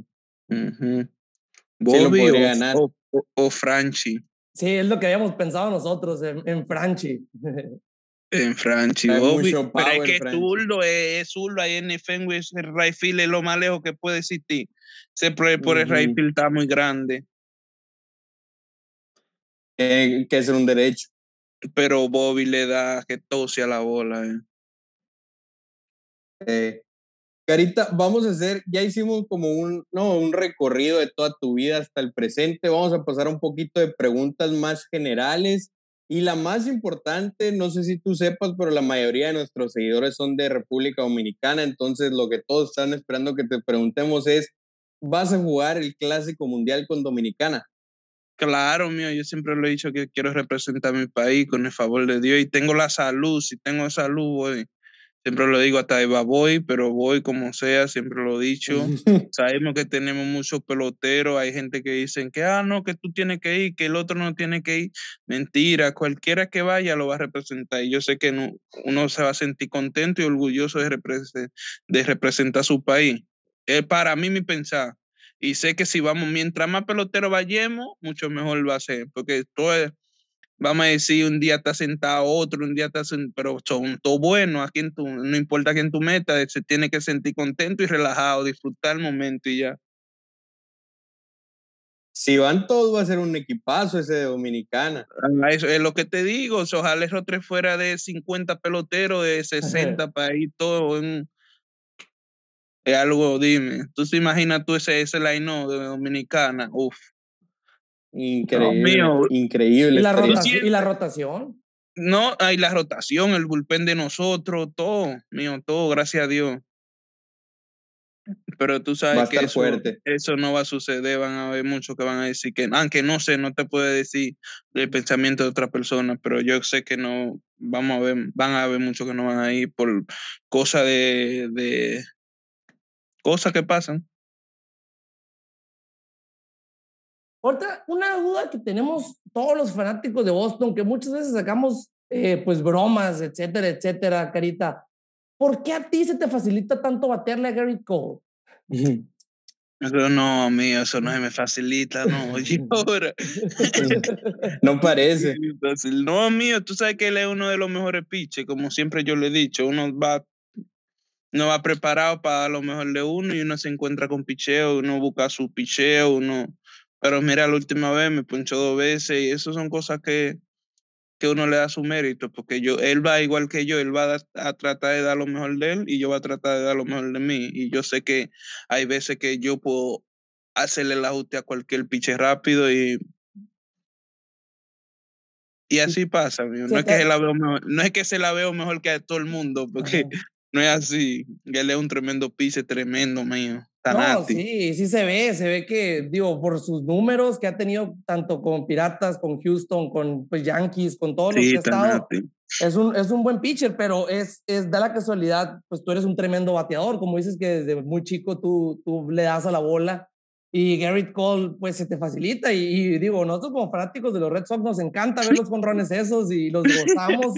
Bobby podría o, ganar. o, o- o Franchi. Sí, es lo que habíamos pensado nosotros en, en Franchi. *laughs* En Franchi, Hay Bobby. mucho Pero es power, que Franchi. zurdo, es, es zurdo. Ahí en el Fenway, ese right field es lo más lejos que puede existir. Ese por, por el right field está muy grande. eh, que es un derecho. Pero Bobby le da que tose a la bola. eh. Eh, Carita, vamos a hacer, ya hicimos como un, no, un recorrido de toda tu vida hasta el presente. Vamos a pasar un poquito de preguntas más generales. Y la más importante, no sé si tú sepas, pero la mayoría de nuestros seguidores son de República Dominicana. Entonces, lo que todos están esperando que te preguntemos es: ¿vas a jugar el Clásico Mundial con Dominicana? Claro, mío, yo siempre lo he dicho que quiero representar a mi país con el favor de Dios y tengo la salud, si tengo salud, voy. Siempre lo digo, hasta Eva voy, pero voy como sea, siempre lo he dicho. *laughs* Sabemos que tenemos muchos peloteros, hay gente que dicen que, ah, no, que tú tienes que ir, que el otro no tiene que ir. Mentira, cualquiera que vaya lo va a representar. Y yo sé que no, uno se va a sentir contento y orgulloso de, represe- de representar su país. Es para mí mi pensar. Y sé que si vamos, mientras más peloteros vayamos, mucho mejor va a ser. Porque todo es, vamos a decir, un día está sentado otro, un día está sentado, pero son todos buenos. A quien tú, no importa quién tú metas, se tiene que sentir contento y relajado, disfrutar el momento y ya. Si van todos, va a ser un equipazo ese de Dominicana. Ah, Eso es lo que te digo. Ojalá esos tres fuera de 50 peloteros, de *laughs* 60 para ir todo en. Es algo, dime. Tú te imaginas tú ese, ese line de Dominicana. Uf. Increíble. mío. Increíble. ¿Y la, rotación, ¿Y la rotación? No, hay la rotación, el bullpen de nosotros, todo, mío, todo, gracias a Dios. Pero tú sabes que eso, fuerte. eso no va a suceder, van a haber muchos que van a decir que, aunque no sé, no te puede decir el pensamiento de otra persona, pero yo sé que no, vamos a ver, van a haber muchos que no van a ir por cosas de, de cosas que pasan. Ahorita, una duda que tenemos todos los fanáticos de Boston, que muchas veces sacamos eh, pues bromas, etcétera, etcétera, Carita. ¿Por qué a ti se te facilita tanto batearle a Gary Cole? No, mío, eso no se me facilita, no, *laughs* oye, ahora. *laughs* no parece. No, mío, tú sabes que él es uno de los mejores pitches, como siempre yo le he dicho. Uno va, no va preparado para lo mejor de uno y uno se encuentra con picheo, uno busca su picheo, uno. Pero mira, la última vez me punchó dos veces y eso son cosas que, que uno le da su mérito, porque yo, él va igual que yo, él va a, tratar de dar lo mejor de él y yo voy a tratar de dar lo mejor de mí. Y yo sé que hay veces que yo puedo hacerle el ajuste a cualquier piche rápido y y así pasa, amigo. No es, que se la veo mejor, no es que se la veo mejor que a todo el mundo, porque. No es así. Él es un tremendo piche, tremendo, mío. No, Tanati. sí, sí se ve, se ve que, digo, por sus números que ha tenido tanto con Piratas, con Houston, con pues, Yankees, con todos los Sí, que ha estado, es un, es un buen pitcher, pero es, es da la casualidad, pues tú eres un tremendo bateador, como dices que desde muy chico tú, tú le das a la bola y Garrett Cole pues se te facilita y, y digo, nosotros como fanáticos de los Red Sox nos encanta ver los conrones esos y los *laughs* gozamos.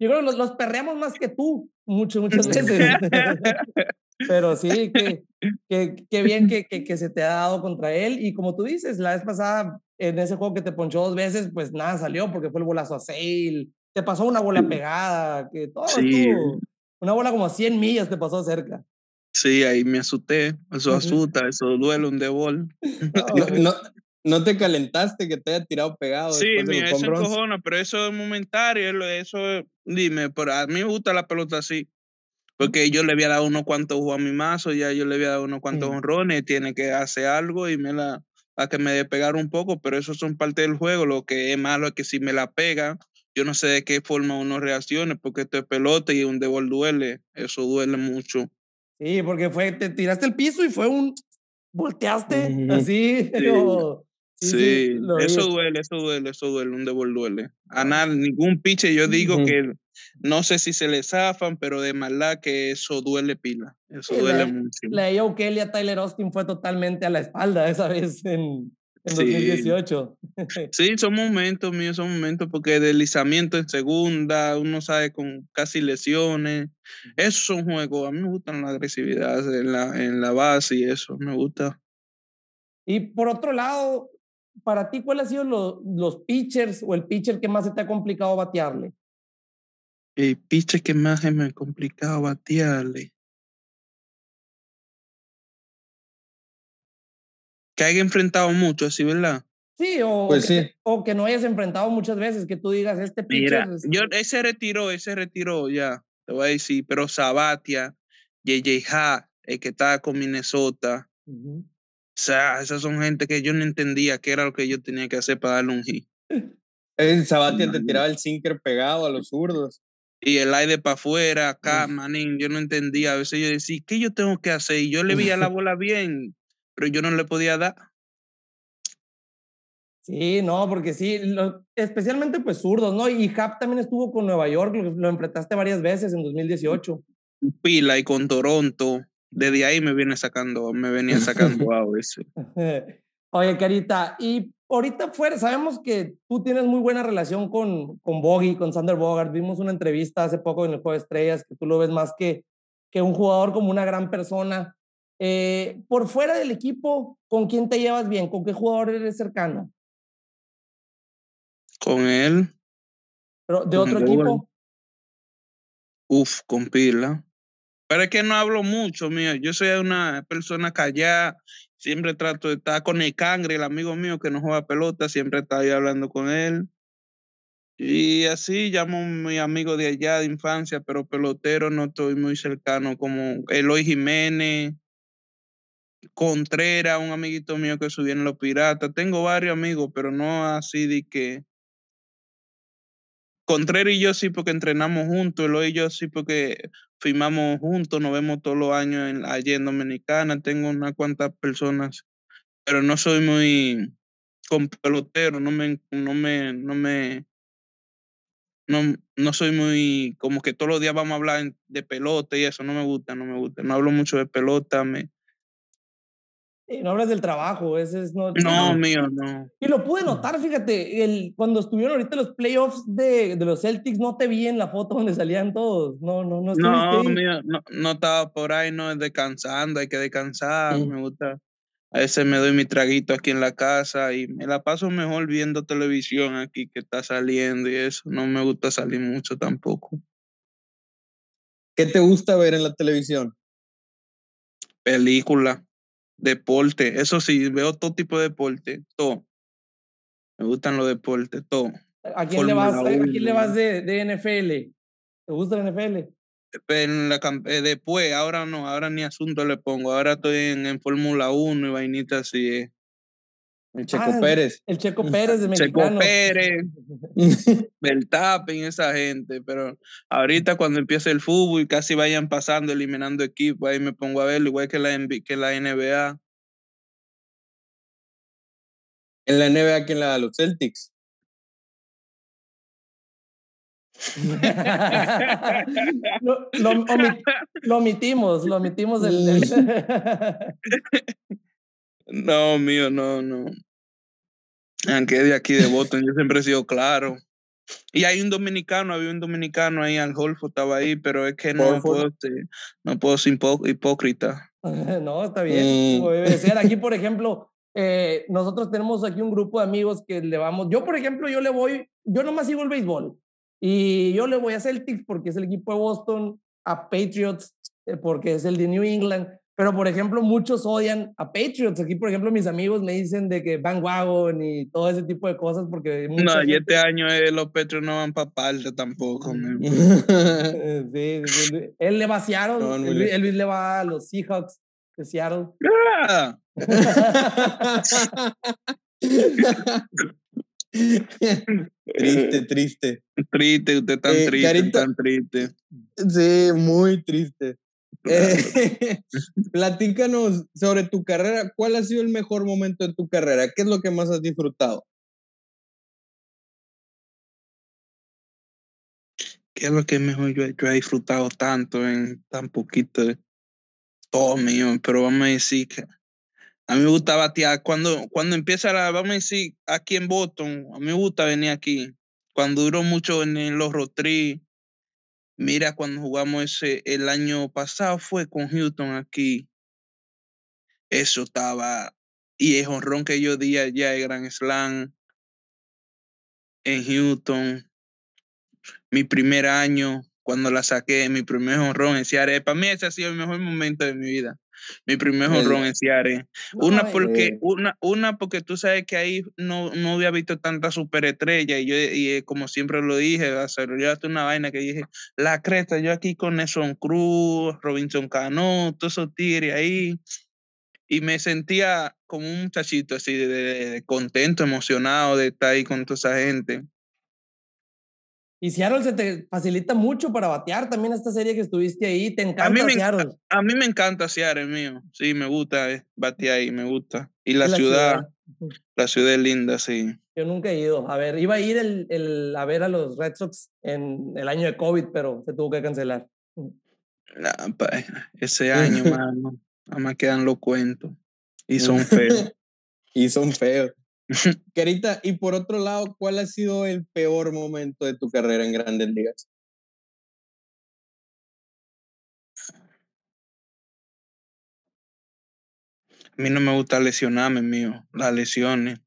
Yo creo que los, los perreamos más que tú, mucho, muchas veces. *laughs* Pero sí, que, *laughs* que, que bien que, que, que se te ha dado contra él. Y como tú dices, la vez pasada, en ese juego que te ponchó dos veces, pues nada salió porque fue el bolazo a Sale. Te pasó una bola pegada, que todo Sí. estuvo- Una bola como a 100 millas te pasó cerca. Sí, ahí me asusté. Eso asusta, eso duele un de bol. *laughs* No, no, no te calentaste que te haya tirado pegado. Sí, mira, eso encojona, pero eso es momentario, eso, es- dime, pero a mí me gusta la pelota así. Porque yo le había dado unos cuantos juegos a mi mazo, ya yo le había dado unos cuantos Mm. honrones, tiene que hacer algo y me la, a que me despegar un poco, pero eso son parte del juego. Lo que es malo es que si me la pega, yo no sé de qué forma uno reaccione, porque esto es pelota y un debol duele, eso duele mucho. Sí, porque fue, te tiraste el piso y fue un. Volteaste así. *laughs* como- Sí, sí, lo vi. eso duele, eso duele, eso duele, un debol duele. A nada, ningún piche, yo digo Ujú. que no sé si se le zafan, pero de maldad que eso duele pila, eso Sí, duele la- mucho. La Joe Kelly a Tyler Austin fue totalmente a la espalda esa vez en, en 2018. *laughs* Sí, son momentos míos, son momentos porque deslizamiento en segunda, uno sabe con casi lesiones. Esos son juegos. A mí me gustan la agresividad en la, en la base y eso, me gusta. Y por otro lado, para ti, ¿cuáles han sido los, los pitchers o el pitcher que más se te ha complicado batearle? El pitcher que más se me ha complicado batearle. Que haya enfrentado mucho, así, ¿verdad? Sí, o, Pues que, sí. o que no hayas enfrentado muchas veces, que tú digas, este pitcher Mira, es- yo, ese retiró, ese retiró ya, te voy a decir, pero Sabatia, JJ Ha, el que estaba con Minnesota, Ujú. o sea, esas son gente que yo no entendía qué era lo que yo tenía que hacer para darle un hit. El Sabatia te tiraba el sinker pegado a los zurdos. Y el aire para afuera, acá, manín, yo no entendía. A veces yo decía, ¿qué yo tengo que hacer? Y yo le veía la *laughs* bola bien, pero yo no le podía dar. Sí, no, porque sí, lo- especialmente pues zurdos, ¿no? Y Hap también estuvo con Nueva York, lo, lo enfrentaste varias veces en 2018. Pila y con Toronto, desde ahí me viene sacando, me venía sacando *laughs* a veces. Oye, Carita, y ahorita fuera, sabemos que tú tienes muy buena relación con, con Boggy, con Sander Bogart. Vimos una entrevista hace poco en el Juego de Estrellas que tú lo ves más que, que un jugador como una gran persona. Eh, por fuera del equipo, ¿con quién te llevas bien? ¿Con qué jugador eres cercano? Con él, Pero de Con otro equipo. Uf, con pila. Pero es que no hablo mucho, mío. Yo soy una persona callada. Siempre trato de estar con el cangre, el amigo mío que no juega pelota. Siempre está ahí hablando con él. Y así llamo a mi amigo de allá de infancia, pero pelotero no estoy muy cercano, como Eloy Jiménez, Contreras, un amiguito mío que subió en Los Piratas. Tengo varios amigos, pero no así de que. Contreras y yo sí porque entrenamos juntos, Eloy y yo sí porque firmamos juntos, nos vemos todos los años en, allí en Dominicana, tengo unas cuantas personas, pero no soy muy con pelotero, no me, no me, no me, no, no soy muy, como que todos los días vamos a hablar de pelota y eso, no me gusta, no me gusta, no hablo mucho de pelota, me, no hablas del trabajo, ese es no. no, mío, no. Y lo pude notar, fíjate, el, cuando estuvieron ahorita los playoffs de, de los Celtics, no te vi en la foto donde salían todos. No, no, no estuviste No, mío, no, no estaba por ahí, no, descansando, hay que descansar, me gusta. A veces me doy mi traguito aquí en la casa y me la paso mejor viendo televisión aquí que está saliendo y eso. No me gusta salir mucho tampoco. ¿Qué te gusta ver en la televisión? Película, deporte, eso sí, veo todo tipo de deporte, todo. Me gustan los deportes, todo. ¿A quién le vas, a quién le vas de, de NFL? ¿Te gusta la NFL? En la, eh, después, ahora no, ahora ni asunto le pongo. Ahora estoy en, en Fórmula 1 y vainita así. eh. El Checo Ah, Pérez. El Checo Pérez de Checo mexicano. Pérez, *laughs* Verstappen, esa gente, pero ahorita cuando empiece el fútbol y casi vayan pasando, eliminando equipos, ahí me pongo a verlo, igual que la, que la NBA. En la NBA, ¿quién la da? Los Celtics. *laughs* lo, lo, omi- lo omitimos, lo omitimos del- *laughs* No, mío, no, no. Aunque de aquí de Boston, yo siempre he sido claro. Y hay un dominicano, había un dominicano ahí, Al Holford estaba ahí, pero es que no puedo, ser, no puedo ser hipócrita. *laughs* no, está bien. Mm. Aquí, por *laughs* ejemplo, eh, nosotros tenemos aquí un grupo de amigos que le vamos. Yo, por ejemplo, yo le voy, yo nomás sigo el béisbol. Y yo le voy a Celtics porque es el equipo de Boston, a Patriots eh, porque es el de New England. Pero, por ejemplo, muchos odian a Patriots. Aquí, por ejemplo, mis amigos me dicen de que Van Wagon y todo ese tipo de cosas porque No, y este año eh, los Petros no van para parte tampoco. Eh, *laughs* Sí, sí, sí. Él le va a Seattle, No, van muy el, Luis- lejos. el Luis le va a los Seahawks de Seattle. Ah, *laughs* triste, triste. triste, usted tan Eh, triste, Carito. tan triste. Sí, muy triste. Eh, *laughs* platícanos sobre tu carrera. ¿Cuál ha sido el mejor momento de tu carrera? ¿Qué es lo que más has disfrutado? ¿Qué es lo que mejor yo, yo he disfrutado tanto en tan poquito? de- Todo mío, pero vamos a decir que A mí me gusta batear. Cuando, cuando empieza la, vamos a decir, aquí en Boston, a mí me gusta venir aquí. Cuando duró mucho en los Rotary, mira, cuando jugamos ese, el año pasado fue con Houston aquí. Eso estaba, y el honrón que yo di allá de Grand Slam en Houston, mi primer año, cuando la saqué, mi primer honrón en Seattle. Para mí ese ha sido el mejor momento de mi vida. Mi primer honrón en Seattle. una porque, una, una porque tú sabes que ahí no, no había visto tanta superestrella y yo, y eh, como siempre lo dije, hasta una vaina que dije, la cresta, yo aquí con Nelson Cruz, Robinson Cano, todos esos tigres ahí. Y me sentía como un muchachito así, de contento, emocionado de estar ahí con toda esa gente. Y Seattle se te facilita mucho para batear también esta serie que estuviste ahí. Te encanta a mí me, Seattle. A, mí me encanta Seattle, mío. Sí, me gusta eh, batear ahí, me gusta. Y la, ciudad, la ciudad es linda, sí. Yo nunca he ido. A ver, iba a ir el, el, a ver a los Red Sox en el año de COVID, pero se tuvo que cancelar. ese año, *laughs* mano, nada más quedan los cuentos. Y son feos. *laughs* y son feos. *laughs* Carita, y por otro lado, ¿cuál ha sido el peor momento de tu carrera en Grandes Ligas? A mí no me gusta lesionarme, mío, las lesiones.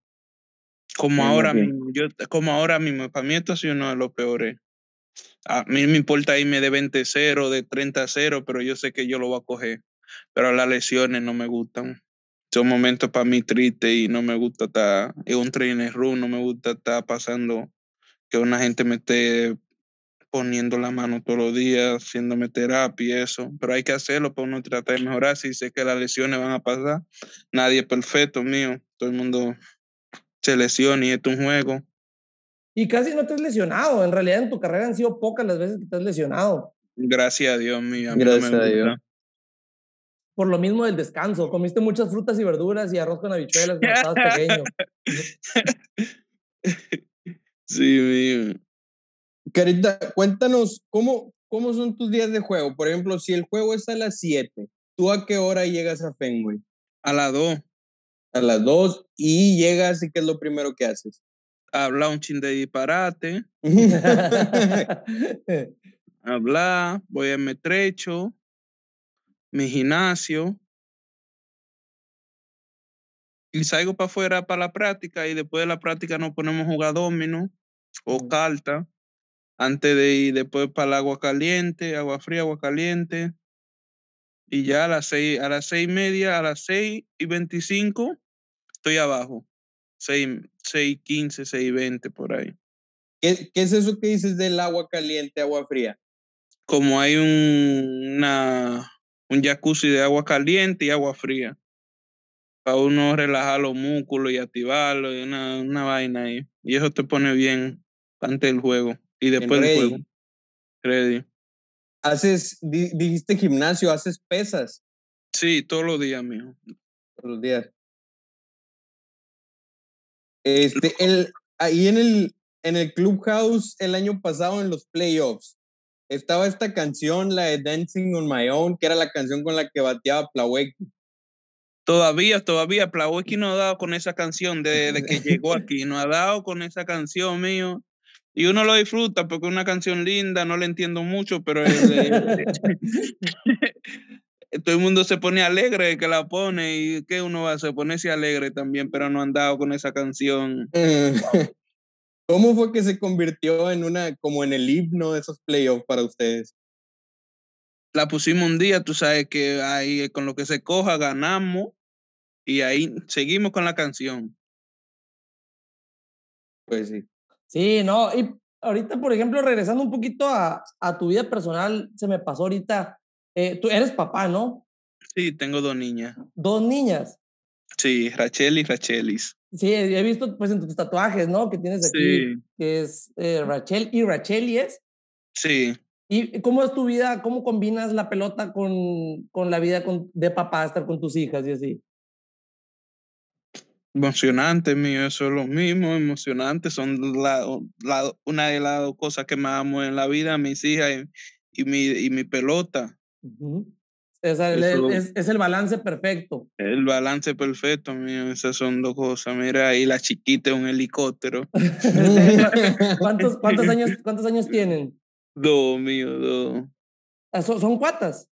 Como ahora mismo, yo, como ahora mismo, para mí esto ha sido uno de los peores. A mí me importa irme de 20-0, de 30-0, pero yo sé que yo lo voy a coger. Pero las lesiones no me gustan son momentos para mí tristes y no me gusta estar en un trainer room, no me gusta estar pasando que una gente me esté poniendo la mano todos los días, haciéndome terapia y eso, pero hay que hacerlo para uno tratar de mejorar. Si sé que las lesiones van a pasar, nadie es perfecto, mío, todo el mundo se lesiona y esto es un juego. Y casi no te has lesionado, en realidad en tu carrera han sido pocas las veces que te has lesionado. Gracias a Dios, mío. Gracias a Dios por lo mismo del descanso. Comiste muchas frutas y verduras y arroz con habichuelas cuando estabas pequeño. *laughs* Sí, mío. Carita, cuéntanos, ¿cómo, ¿cómo son tus días de juego? Por ejemplo, si el juego es a las 7, ¿tú a qué hora llegas a Fenway? A las 2. A las 2 y llegas y ¿qué es lo primero que haces? Hablar un chin de disparate. *laughs* *laughs* Hablar, voy a metrecho mi gimnasio. Y salgo para afuera para la práctica y después de la práctica nos ponemos a jugar domino o carta antes de ir después para el agua caliente, agua fría, agua caliente. Y ya a las seis, a las seis y media, a las seis y veinticinco, estoy abajo. Seis, seis quince, seis veinte, por ahí. ¿Qué, ¿Qué, es eso que dices del agua caliente, agua fría? Como hay un, una, un jacuzzi de agua caliente y agua fría. Para uno relajar los músculos y activarlo, y una, una vaina ahí. Y eso te pone bien antes del juego y después del juego. Ready. Haces, dijiste gimnasio, haces pesas. Sí, todos los días, mijo. Todos los días. Este, el, ahí en el, en el Clubhouse el año pasado en los playoffs, estaba esta canción, la de Dancing on My Own, que era la canción con la que bateaba Plawecki. Todavía, todavía, Plawecki no ha dado con esa canción desde que *laughs* llegó aquí, no ha dado con esa canción mío. Y uno lo disfruta porque es una canción linda, no le entiendo mucho, pero *laughs* todo el mundo se pone alegre que la pone y que uno va a se ponerse alegre también, pero no han dado con esa canción. *laughs* ¿Cómo fue que se convirtió en una, como en el himno de esos playoffs para ustedes? La pusimos un día, tú sabes que ahí con lo que se coja ganamos y ahí seguimos con la canción. Pues sí. Sí, no, y ahorita, por ejemplo, regresando un poquito a, a tu vida personal, se me pasó ahorita, eh, tú eres papá, ¿no? Sí, tengo dos niñas. ¿Dos niñas? Sí, Rachel y Rachelis. Sí, he visto pues en tus tatuajes, ¿no? Que tienes aquí, que es eh, Rachel y Rachelies. Sí. ¿Y cómo es tu vida? ¿Cómo combinas la pelota con, con la vida con, de papá, estar con tus hijas y así? Emocionante, mío, eso es lo mismo, emocionante. Son la, la, una de las cosas que más amo en la vida, mis hijas y, mi, y mi pelota. Es, es, es, el balance perfecto. El balance perfecto, mío. Esas son dos cosas. Mira, ahí la chiquita un helicóptero. *laughs* *laughs* ¿Cuántos, cuántos, años, ¿Cuántos años tienen? Dos, mío, dos. Ah, ¿Son, ¿Son cuatas?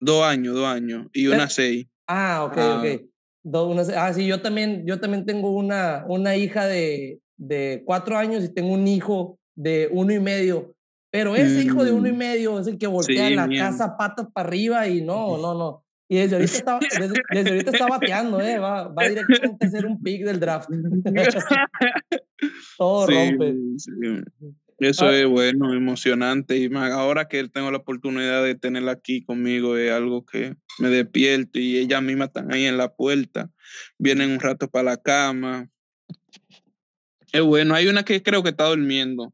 Dos años, dos años. Y una seis. Ah, ok, ah. ok. Dos, una, ah, sí, yo también, yo también tengo una, una hija de, de cuatro años y tengo un hijo de uno y medio. Pero ese hijo de uno y mm. medio es el que voltea la casa patas para arriba y no, no, no. Y desde ahorita está, desde, ahorita está bateando, ¿eh? va, va, directamente a ser un pick del draft. *laughs* Todo rompe. Eso ah. es bueno, emocionante. Y más ahora que tengo la oportunidad de tenerla aquí conmigo, es algo que me despierto y ella misma están ahí en la puerta. Vienen un rato para la cama. Es bueno. Hay una que creo que está durmiendo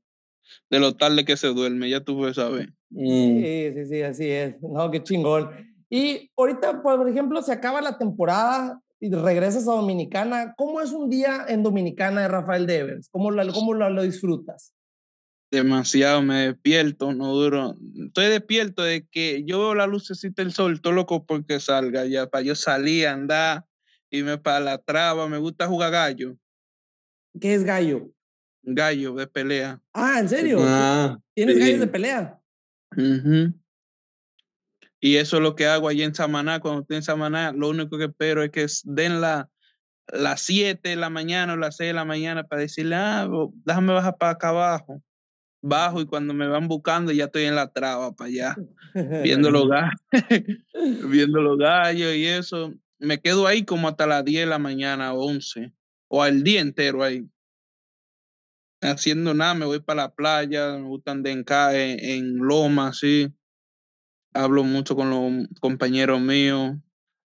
de lo tarde que se duerme, ya tú puedes saber. Mm. Sí, sí, sí, así es. No, qué chingón. Y ahorita, por ejemplo, se acaba la temporada y regresas a Dominicana. ¿Cómo es un día en Dominicana de Rafael Devers? ¿Cómo lo, cómo lo, disfrutas? Demasiado, me despierto, no duro. Estoy despierto de que yo veo la lucecita del sol, todo loco porque salga ya, para yo salir, andar, irme para la traba, me gusta jugar gallo. ¿Qué es gallo? Gallo de pelea. Ah, ¿en serio? Ah, ¿Tienes gallos de pelea? Y eso es lo que hago allí en Samaná. Cuando estoy en Samaná, lo único que espero es que den la, las 7 de la mañana o las 6 de la mañana para decirle, ah, déjame bajar para acá abajo. Bajo y cuando me van buscando ya estoy en la traba para allá, viendo los *laughs* gallos, *laughs* viendo los gallos y eso. Me quedo ahí como hasta las 10 de la mañana, 11, o al día entero ahí haciendo nada, me voy para la playa, me gustan de encajar en, Loma, así. Hablo mucho con los compañeros míos,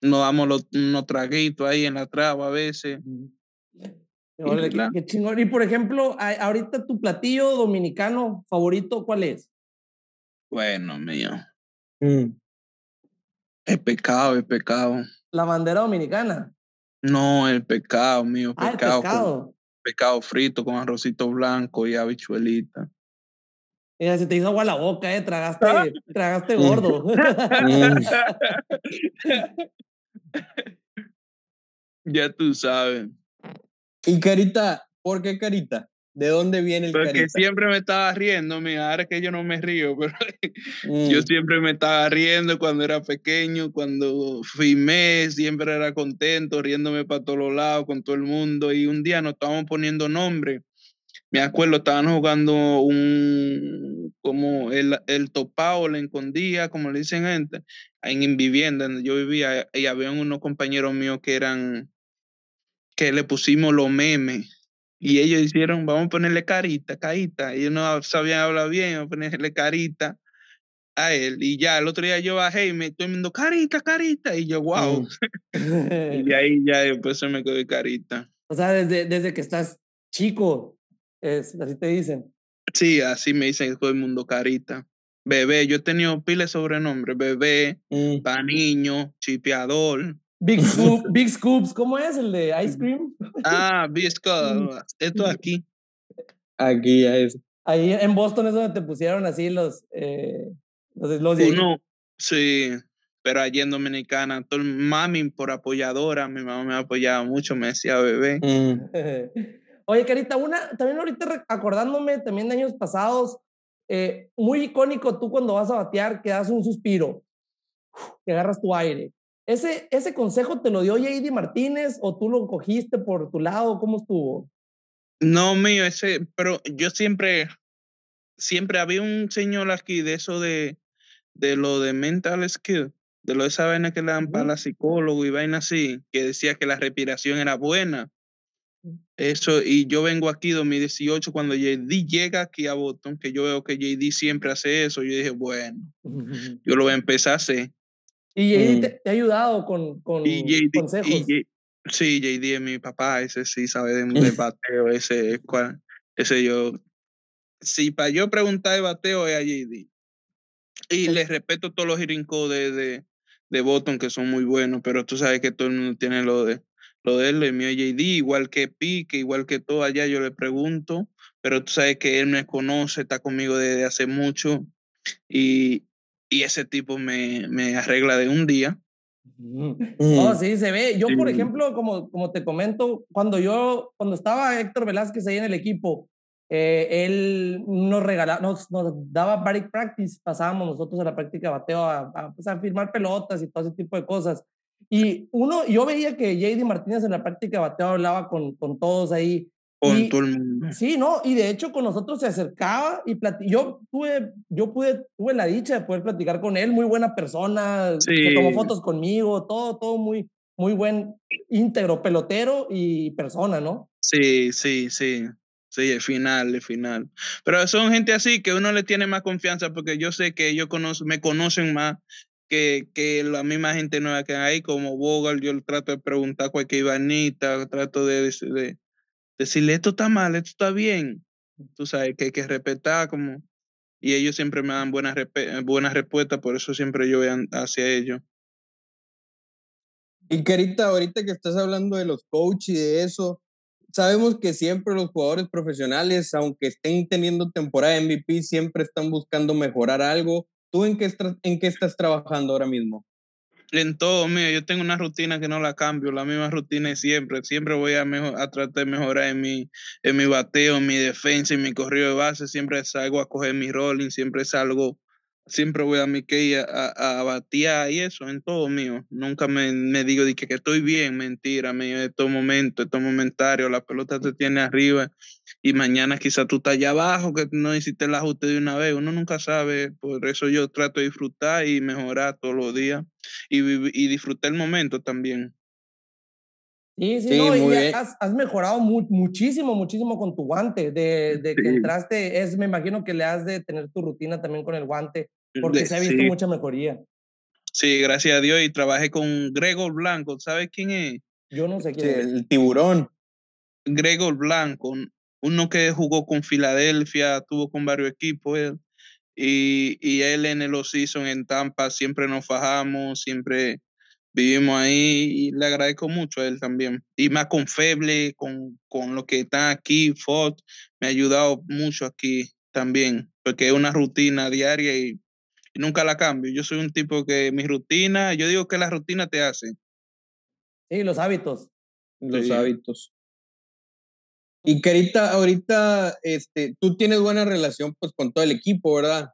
nos damos los, unos traguitos ahí en la traba a veces. qué, chingón. Y por ejemplo, ahorita tu platillo dominicano favorito, ¿cuál es? Bueno, mío. Mm. El pecado, el pecado. ¿La bandera dominicana? No, el pecado, mío. Ah, el pescado pescado frito con arrocito blanco y habichuelita. Mira, se te hizo agua la boca, eh, tragaste, tragaste gordo. *laughs* ya tú sabes. Y Carita, ¿por qué Carita? ¿De dónde viene el Porque siempre me estaba riendo, mira, ahora que yo no me río, *laughs* pero yo mm. siempre me estaba riendo cuando era pequeño, cuando filmé, siempre era contento, riéndome para todos lados, con todo el mundo, y un día nos estábamos poniendo nombre. Me acuerdo, estaban jugando un, como el, el topado, la encondía, como le dicen gente, en, vivienda donde yo vivía, y había unos compañeros míos que eran, que le pusimos los memes y ellos hicieron, vamos a ponerle carita, carita. Ellos no sabían hablar bien, vamos a ponerle carita a él. Y ya el otro día yo bajé y me estoy viendo carita, carita. Y yo, wow. Mm. *laughs* y ahí ya después se me quedó carita. O sea, desde, desde que estás chico, es, así te dicen. Sí, así me dicen todo el mundo carita. Bebé, yo he tenido piles sobrenombres. Bebé, mm. pa' niño, chipeador. Big, *laughs* Scoop, Big Scoops, ¿cómo es el de Ice Cream? Ah, Big *laughs* Scoops, esto aquí. Aquí es. Ahí en Boston es donde te pusieron así los... Eh, los, los Uno, sí, pero allí en Dominicana, todo, mami por apoyadora, mi mamá me apoyaba mucho, me decía bebé. Mm. *laughs* Oye, Carita, una, también ahorita acordándome también de años pasados, eh, muy icónico tú cuando vas a batear, que das un suspiro, que agarras tu aire. ¿Ese, ¿Ese consejo te lo dio JD Martínez o tú lo cogiste por tu lado? ¿Cómo estuvo? No, mío, ese, pero yo siempre, siempre había un señor aquí de eso de, de lo de mental skill, de lo de esa vaina que le dan para la psicólogo y vaina así, que decía que la respiración era buena. Mm. Eso, y yo vengo aquí 2018 cuando JD llega aquí a Boston, que yo veo que JD siempre hace eso, yo dije, bueno, *laughs* yo lo voy a empezar a hacer. Y JD mm. te, ha ayudado con, con consejos. sí, JD es mi papá, ese sí sabe de, de *laughs* bateo, ese, ese yo. Sí, para yo preguntar de bateo es a JD. Y les respeto todos los hirincos de, de, de Boston que son muy buenos, pero tú sabes que todo el mundo tiene lo de lo de él, el mío JD, igual que Pique, igual que todo allá, yo le pregunto, pero tú sabes que él me conoce, está conmigo desde hace mucho y, y ese tipo me, me arregla de un día. No, mm. sí, se ve. Yo, por ejemplo, como, como te comento, cuando yo, cuando estaba Héctor Velázquez ahí en el equipo, eh, él nos regalaba, nos, nos daba baric practice, pasábamos nosotros a la práctica de bateo a, a, pues, a, firmar pelotas y todo ese tipo de cosas. Y uno, yo veía que JD Martínez en la práctica de bateo hablaba con, con todos ahí con todo el mundo. Sí, no, y de hecho con nosotros se acercaba y yo tuve, yo pude, tuve la dicha de poder platicar con él, muy buena persona, se tomó fotos conmigo, todo, todo muy, muy buen íntegro, pelotero y persona, ¿no? Sí, sí, sí. Sí, el final, el final. Pero son gente así que uno le tiene más confianza porque yo sé que ellos me conocen más que, que la misma gente nueva que hay, como Bogal, yo trato de preguntar cualquier ibanita, trato de, de, decirle esto está mal, esto está bien. Tú sabes que hay que respetar como... Y ellos siempre me dan buenas, buenas respuestas, por eso siempre yo voy hacia ellos. Y Carita, ahorita que estás hablando de los coaches y de eso, sabemos que siempre los jugadores profesionales, aunque estén teniendo temporada MVP, siempre están buscando mejorar algo. ¿Tú en qué, en qué estás trabajando ahora mismo? En todo, mío, yo tengo una rutina que no la cambio, la misma rutina siempre, siempre voy a, mejor, a tratar de mejorar en mi, en mi bateo, en mi defensa, en mi corrido de base, siempre salgo a coger mi rolling, siempre salgo siempre voy a mi que a, a, batear y eso, en todo mío. Nunca me, me digo de que, que, estoy bien, mentira, mío, en estos momentos, estos momentarios, la pelota te tiene arriba y mañana quizá tú estás allá abajo, que no hiciste el ajuste de una vez, uno nunca sabe, por eso yo trato de disfrutar y mejorar todos los días y, y disfrutar el momento también. Sí, sí, no, y has, has, mejorado muchísimo, muchísimo con tu guante. De, de que entraste, es, me imagino que le has de tener tu rutina también con el guante porque se ha visto mucha mejoría. Sí, gracias a Dios. Y trabajé con Gregor Blanco. ¿Sabes quién es? Yo no sé quién es. El tiburón. Gregor Blanco, uno que jugó con Filadelfia, tuvo con varios equipos. y, y, él en el season en Tampa siempre nos fajamos, siempre vivimos ahí y le agradezco mucho a él también. Y más con Feble, con, con lo que está aquí, Ford, me ha ayudado mucho aquí también, porque es una rutina diaria y nunca la cambio. Yo soy un tipo que mi rutina, yo digo que la rutina te hace. Sí, los hábitos. Los hábitos. Y Carita, ahorita este, tú tienes buena relación pues con todo el equipo, ¿verdad?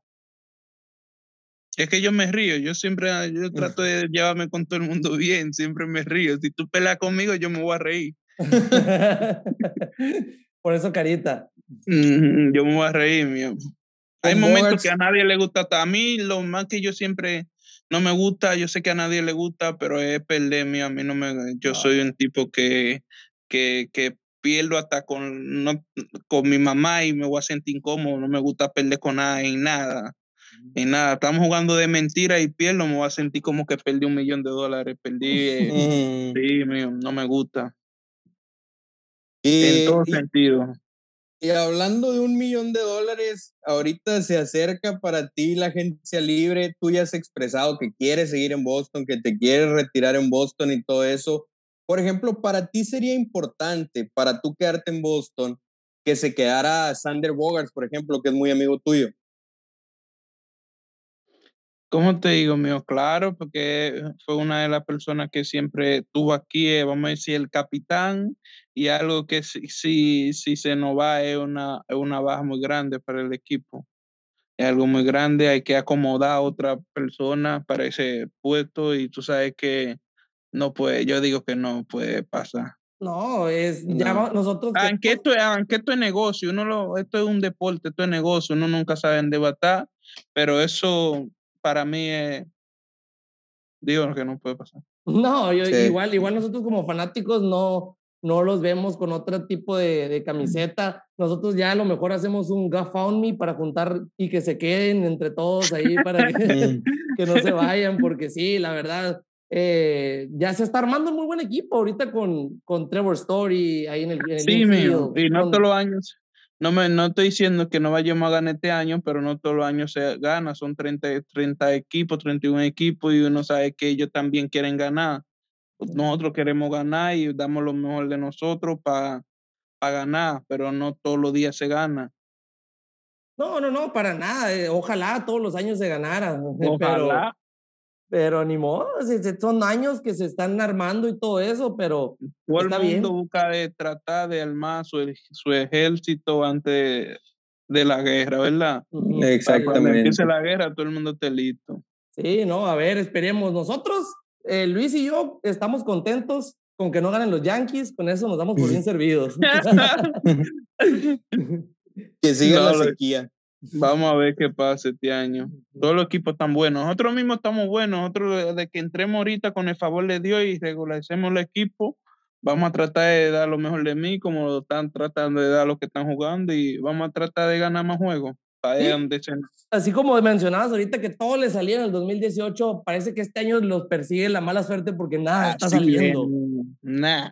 Es que yo me río, yo siempre, yo trato de llevarme con todo el mundo *laughs* bien, siempre me río. Si tú peleas conmigo, yo me voy a reír. *laughs* Por eso, Carita. yo me voy a reír, mío. Hay momentos que a nadie le gusta. A mí lo más que yo siempre no me gusta, yo sé que a nadie le gusta, pero es perder, a mí no me... Yo ah. soy un tipo que, que, que pierdo hasta con, no, con mi mamá y me voy a sentir incómodo, no me gusta perder con nada, en nada, en nada. Estamos jugando de mentira y pierdo, me voy a sentir como que perdí un millón de dólares, perdí, eh, *laughs* sí, mío, no me gusta. en todo sentido. Y hablando de un millón de dólares, ahorita se acerca para ti la agencia libre. Tú ya has expresado que quieres seguir en Boston, que te quieres retirar en Boston y todo eso. Por ejemplo, para ti sería importante, para tú quedarte en Boston, que se quedara Sander Bogarts, por ejemplo, que es muy amigo tuyo. ¿Cómo te digo, mío? Claro, porque fue una de las personas que siempre tuvo aquí, eh, vamos a decir, el capitán, y algo que si, si, si se nos va es una, es una baja muy grande para el equipo. Es algo muy grande, hay que acomodar a otra persona para ese puesto, y tú sabes que no puede, yo digo que no puede pasar. No, es ya nosotros. Aunque esto, aunque esto es negocio, uno lo, esto es un deporte, esto es negocio, uno nunca sabe en debatir, pero eso para mí es, digo que no puede pasar. No, igual, igual nosotros como fanáticos no, no los vemos con otro tipo de, de, camiseta. Nosotros ya a lo mejor hacemos un Me para juntar y que se queden entre todos ahí para *laughs* que, que no se vayan, porque sí, la verdad, eh, ya se está armando un muy buen equipo ahorita con, con Trevor Story ahí en el. En sí, mío, y no todos los años no, me, no estoy diciendo que no vayamos a ganar este año, pero no todos los años se gana. Son 30, 30 equipos, 31 equipos y uno sabe que ellos también quieren ganar. Nosotros queremos ganar y damos lo mejor de nosotros para ganar, pero no todos los días se gana. No, no, no, para nada. eh, Ojalá todos los años se ganara. *laughs* Pero, Ojalá. Pero ni modo, son años que se están armando y todo eso, pero Todo el mundo bien. busca de tratar de armar su, su ejército antes de la guerra, ¿verdad? Para Cuando Exactamente. empiece la guerra, todo el mundo esté listo. sí, no, a ver, esperemos. Nosotros, eh, Luis y yo, estamos contentos con que no ganen los Yankees, con eso nos damos por bien *laughs* servidos. *laughs* Que siga No, la sequía. Vamos a ver qué pasa este año. Todos los equipos están buenos. Nosotros mismos estamos buenos. Nosotros, de que entremos ahorita con el favor de Dios y regularicemos el equipo, vamos a tratar de dar lo mejor de mí, como lo están tratando de dar los que están jugando, y vamos a tratar de ganar más juegos. Para Sí. Así como mencionabas ahorita que todo le salía en el 2018, parece que este año los persigue la mala suerte porque nada está Así saliendo. Nah.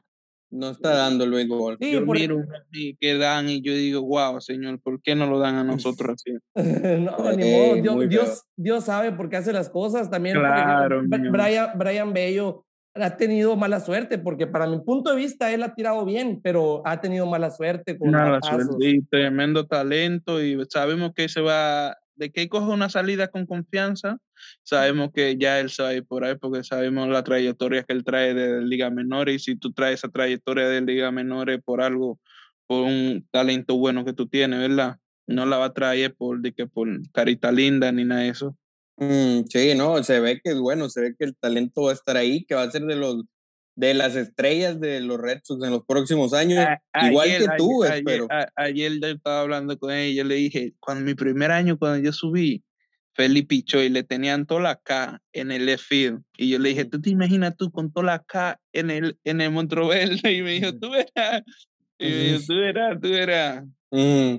No está dando el béisbol. Sí, Yo por- miro y que dan y yo digo, wow, señor, ¿por qué no lo dan a *laughs* nosotros así? *laughs* no, ni Eh, modo. Dios. Dios, Dios sabe por qué hace las cosas. También, Claro, ejemplo. Brian, Brian Bello ha tenido mala suerte porque para mi punto de vista él ha tirado bien, pero ha tenido mala suerte con batazos. suerte y tremendo talento y sabemos que se va, de que coge una salida con confianza, sabemos que ya él se va a ir por ahí porque sabemos la trayectoria que él trae de Liga Menores y si tú traes esa trayectoria de Liga Menores por algo, por un talento bueno que tú tienes, ¿verdad? No la va a traer por, de que por carita linda ni nada de eso. Mm, sí, no, se ve que es bueno, se ve que el talento va a estar ahí, que va a ser de los de las estrellas de los Red Sox en los próximos años. A- Igual ayer- que tú, ayer, espero. Ayer, a- ayer yo estaba hablando con ella y yo le dije, cuando mi primer año, cuando yo subí, Felipe y le tenían toda la K en el left field. Y yo le dije. ¿tú te imaginas tú con toda la K en el, en el Montroverde? *laughs* Y me dijo, tú verás. Y me dijo, tú verás, tú verás. Mm,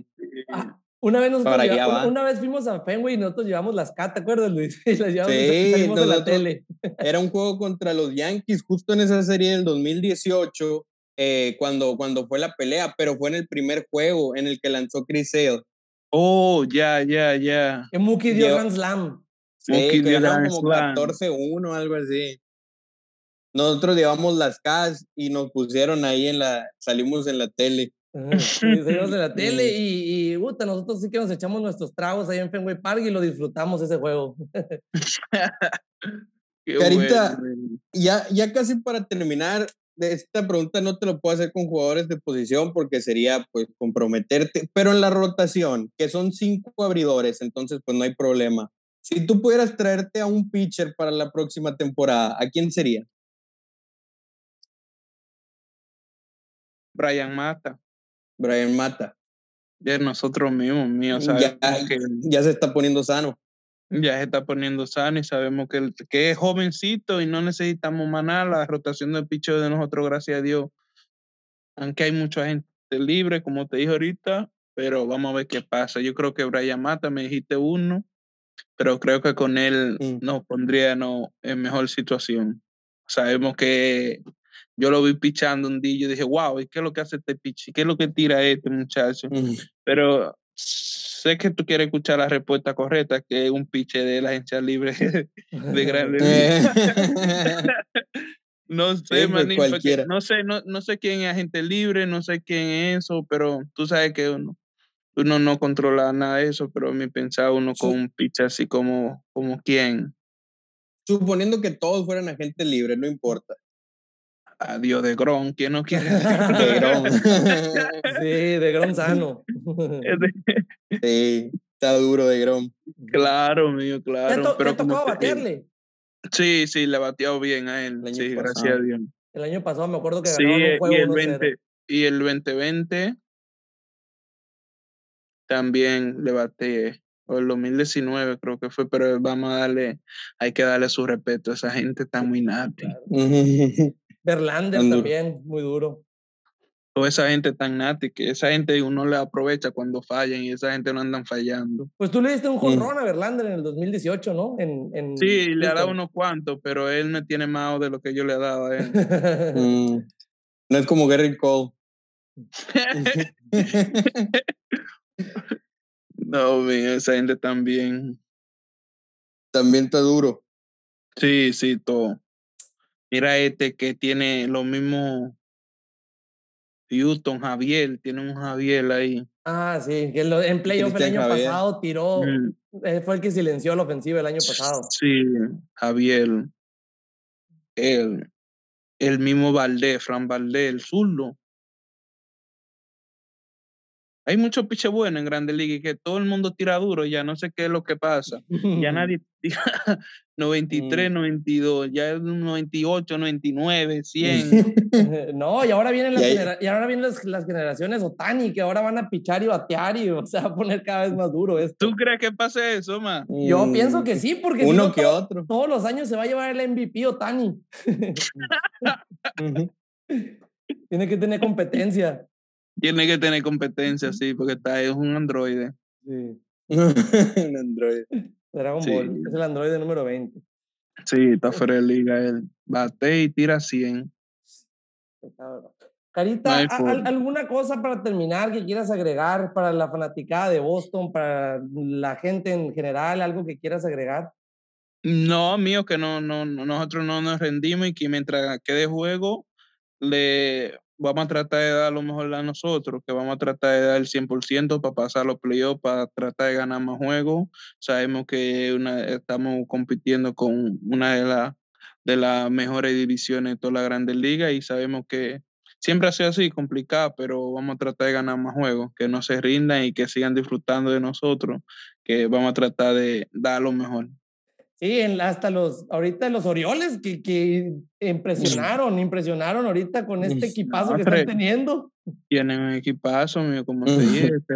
Ah, una vez nosotros una, va. una vez fuimos a Fenway y nosotros llevamos las K, ¿te acuerdas, Luis? *laughs* Y las llevamos Sí, en la nosotros- tele. era un juego contra los Yankees justo en esa serie del 2018, eh, cuando, cuando fue la pelea, pero fue en el primer juego en el que lanzó Chris Sale. Oh, ya, ya, ya. Que Mookie dio Grand Slam. Sí, Mookie dio Grand como Slam. 14-1, algo así. Nosotros llevamos las Ks y nos pusieron ahí en la, salimos en la tele. *laughs* Salimos en la tele y, y puta, nosotros sí que nos echamos nuestros tragos ahí en Fenway Park y lo disfrutamos ese juego. *laughs* *laughs* Carita, bueno. Ya, ya casi para terminar, de esta pregunta no te lo puedo hacer con jugadores de posición porque sería pues comprometerte, pero en la rotación, que son cinco abridores, entonces pues no hay problema. Si tú pudieras traerte a un pitcher para la próxima temporada, ¿a quién sería? Brian Mata, Brian Mata. de nosotros mismos, mío, Ya, sabemos que ya se está poniendo sano. ya se está poniendo sano y sabemos que, que es jovencito y no necesitamos más nada. La rotación del picho de nosotros, gracias a Dios. Aunque hay mucha gente libre, como te dije ahorita, pero vamos a ver qué pasa. Yo creo que Brian Mata, me dijiste uno, pero creo que con él Mm. nos pondría no, en mejor situación. Sabemos que yo lo vi pichando un día y yo dije, wow, ¿y qué es lo que hace este pitch? ¿Qué es lo que tira este muchacho? Mm. pero sé que tú quieres escuchar la respuesta correcta, que es un piche de la agencia libre de. Eh, *laughs* No sé, cualquiera. no sé, no, no sé quién es agente libre, no sé quién es eso, pero tú sabes que uno, uno no controla nada de eso, pero mi pensaba uno con Sí. un pitch así como, como quién. Suponiendo que todos fueran agentes libres, no importa. Adiós de Gron, ¿quién no quiere? *laughs* De Grom. *laughs* Sí, de Grand Sano. sí, está duro de Grom. claro, mío, ¿Te ha, claro. te pero te digo, batearle? Sí, sí, le bateó bien a él. El Sí, gracias pasado. a Dios. El año pasado me acuerdo que Sí, ganaron un y juego el 1-0. 20 y el 2020 también le bate, o el 2019 creo que fue, pero vamos a darle, hay que darle su respeto, esa gente está muy nati. *laughs* Verlander también, muy duro. Toda esa gente tan nati, que esa gente uno le aprovecha cuando fallan y esa gente no andan fallando. Pues tú le diste un Mm. jonrón a Verlander en el 2018, ¿no? En, en Sí, le ha dado unos cuantos, pero él me tiene más de lo que yo le he dado a él. *laughs* Mm, No es como Gary Cole. *laughs* no, mío, esa gente también. También está duro. Sí, sí, todo. Mira este que tiene lo mismo. Houston, Javier, tiene un Javier ahí. Ah, sí, que lo, en playoff el año pasado tiró, mm. fue el que silenció la ofensiva el año pasado. Sí, Javier. El, el mismo Valdés, Fran Valdés, el zurdo. Hay muchos piches buenos en Grandes Ligas y que todo el mundo tira duro, ya no sé qué es lo que pasa. Ya *laughs* nadie tira 93, 92, mm. ya es 98, 99, 100. no, y ahora vienen las, y ahora vienen las, generaciones Otani, que ahora van a pichar y batear y se va a poner cada vez más duro esto. ¿Tú crees que pase eso, ma? Yo pienso que sí, porque Uno que otro. todos los años se va a llevar el MVP Otani. *laughs* *laughs* Tiene que tener competencia. Tiene que tener competencia, sí, porque está, es un androide. Sí. *laughs* un androide. Dragon Ball, es el androide número 20. Sí, está fuera de liga él. Bate y tira 100. Carita, ¿alguna cosa para terminar que quieras agregar para la fanaticada de Boston, para la gente en general, algo que quieras agregar? No, mío, que no, no, nosotros no nos rendimos y que mientras quede juego, le vamos a tratar de dar lo mejor a nosotros, que vamos a tratar de dar el 100% para pasar los playoffs, para tratar de ganar más juegos. Sabemos que estamos compitiendo con una de, las de las mejores divisiones de toda la Grandes Ligas y sabemos que siempre ha sido así, complicado, pero vamos a tratar de ganar más juegos, que no se rindan y que sigan disfrutando de nosotros, que vamos a tratar de dar lo mejor. Sí, hasta los, ahorita los Orioles que, que impresionaron, impresionaron ahorita con este equipazo que están teniendo. Tienen un equipazo, mío, como te dije, *laughs* este,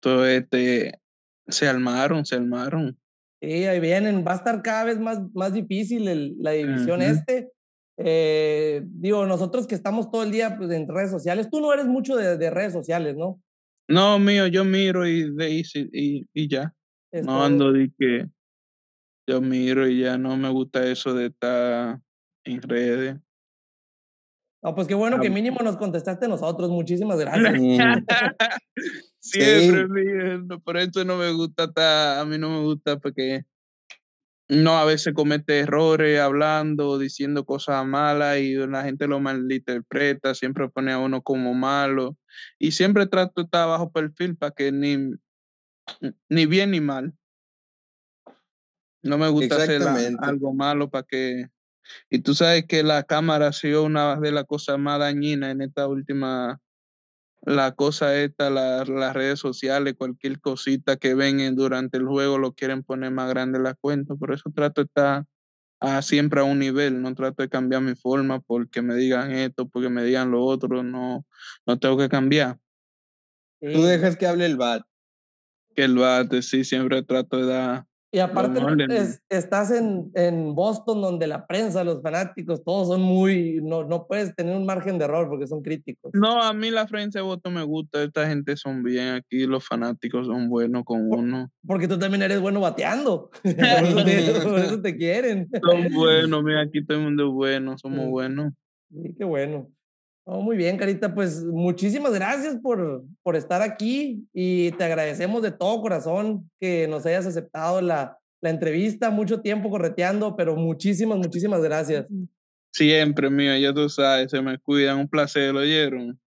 todo este, se armaron, se armaron. Sí, ahí vienen, va a estar cada vez más, más difícil la división este. Eh, digo, nosotros que estamos todo el día pues, en redes sociales, tú no eres mucho de, de redes sociales, ¿no? No, mío, yo miro y, y, y, y ya. no ando de que yo miro y ya no me gusta eso de estar en redes. No, pues qué bueno que mínimo nos contestaste nosotros. Muchísimas gracias. *laughs* Siempre, por eso no me gusta estar, a mí no me gusta porque no a veces comete errores hablando, diciendo cosas malas y la gente lo malinterpreta, siempre pone a uno como malo y siempre trato de estar bajo perfil para que ni, ni bien ni mal. No me gusta hacer algo malo para que... Y tú sabes que la cámara ha sido una de las cosas más dañinas en esta última... La cosa esta, las redes sociales, cualquier cosita que ven durante el juego lo quieren poner más grande la cuenta. Por eso trato de estar a, siempre a un nivel. No trato de cambiar mi forma porque me digan esto, porque me digan lo otro. No, no tengo que cambiar. Tú dejas que hable el BAT. Que el BAT, sí, siempre trato de dar y aparte estás en, en, Boston donde la prensa, los fanáticos, todos son muy, no, no puedes tener un margen de error porque son críticos. No, a mí la prensa de Boston me gusta, esta gente son bien aquí, los fanáticos son buenos con uno. Porque tú también eres bueno bateando, *laughs* *laughs* por, eso te, quieren. Son buenos, mira, aquí todo el mundo es bueno, somos buenos. Sí, qué bueno. Oh, muy bien, Carita, pues muchísimas gracias por, por estar aquí y te agradecemos de todo corazón que nos hayas aceptado la, la entrevista, mucho tiempo correteando, pero muchísimas, muchísimas gracias. Siempre, mío, ya tú sabes, se me cuidan, un placer, ¿lo oyeron?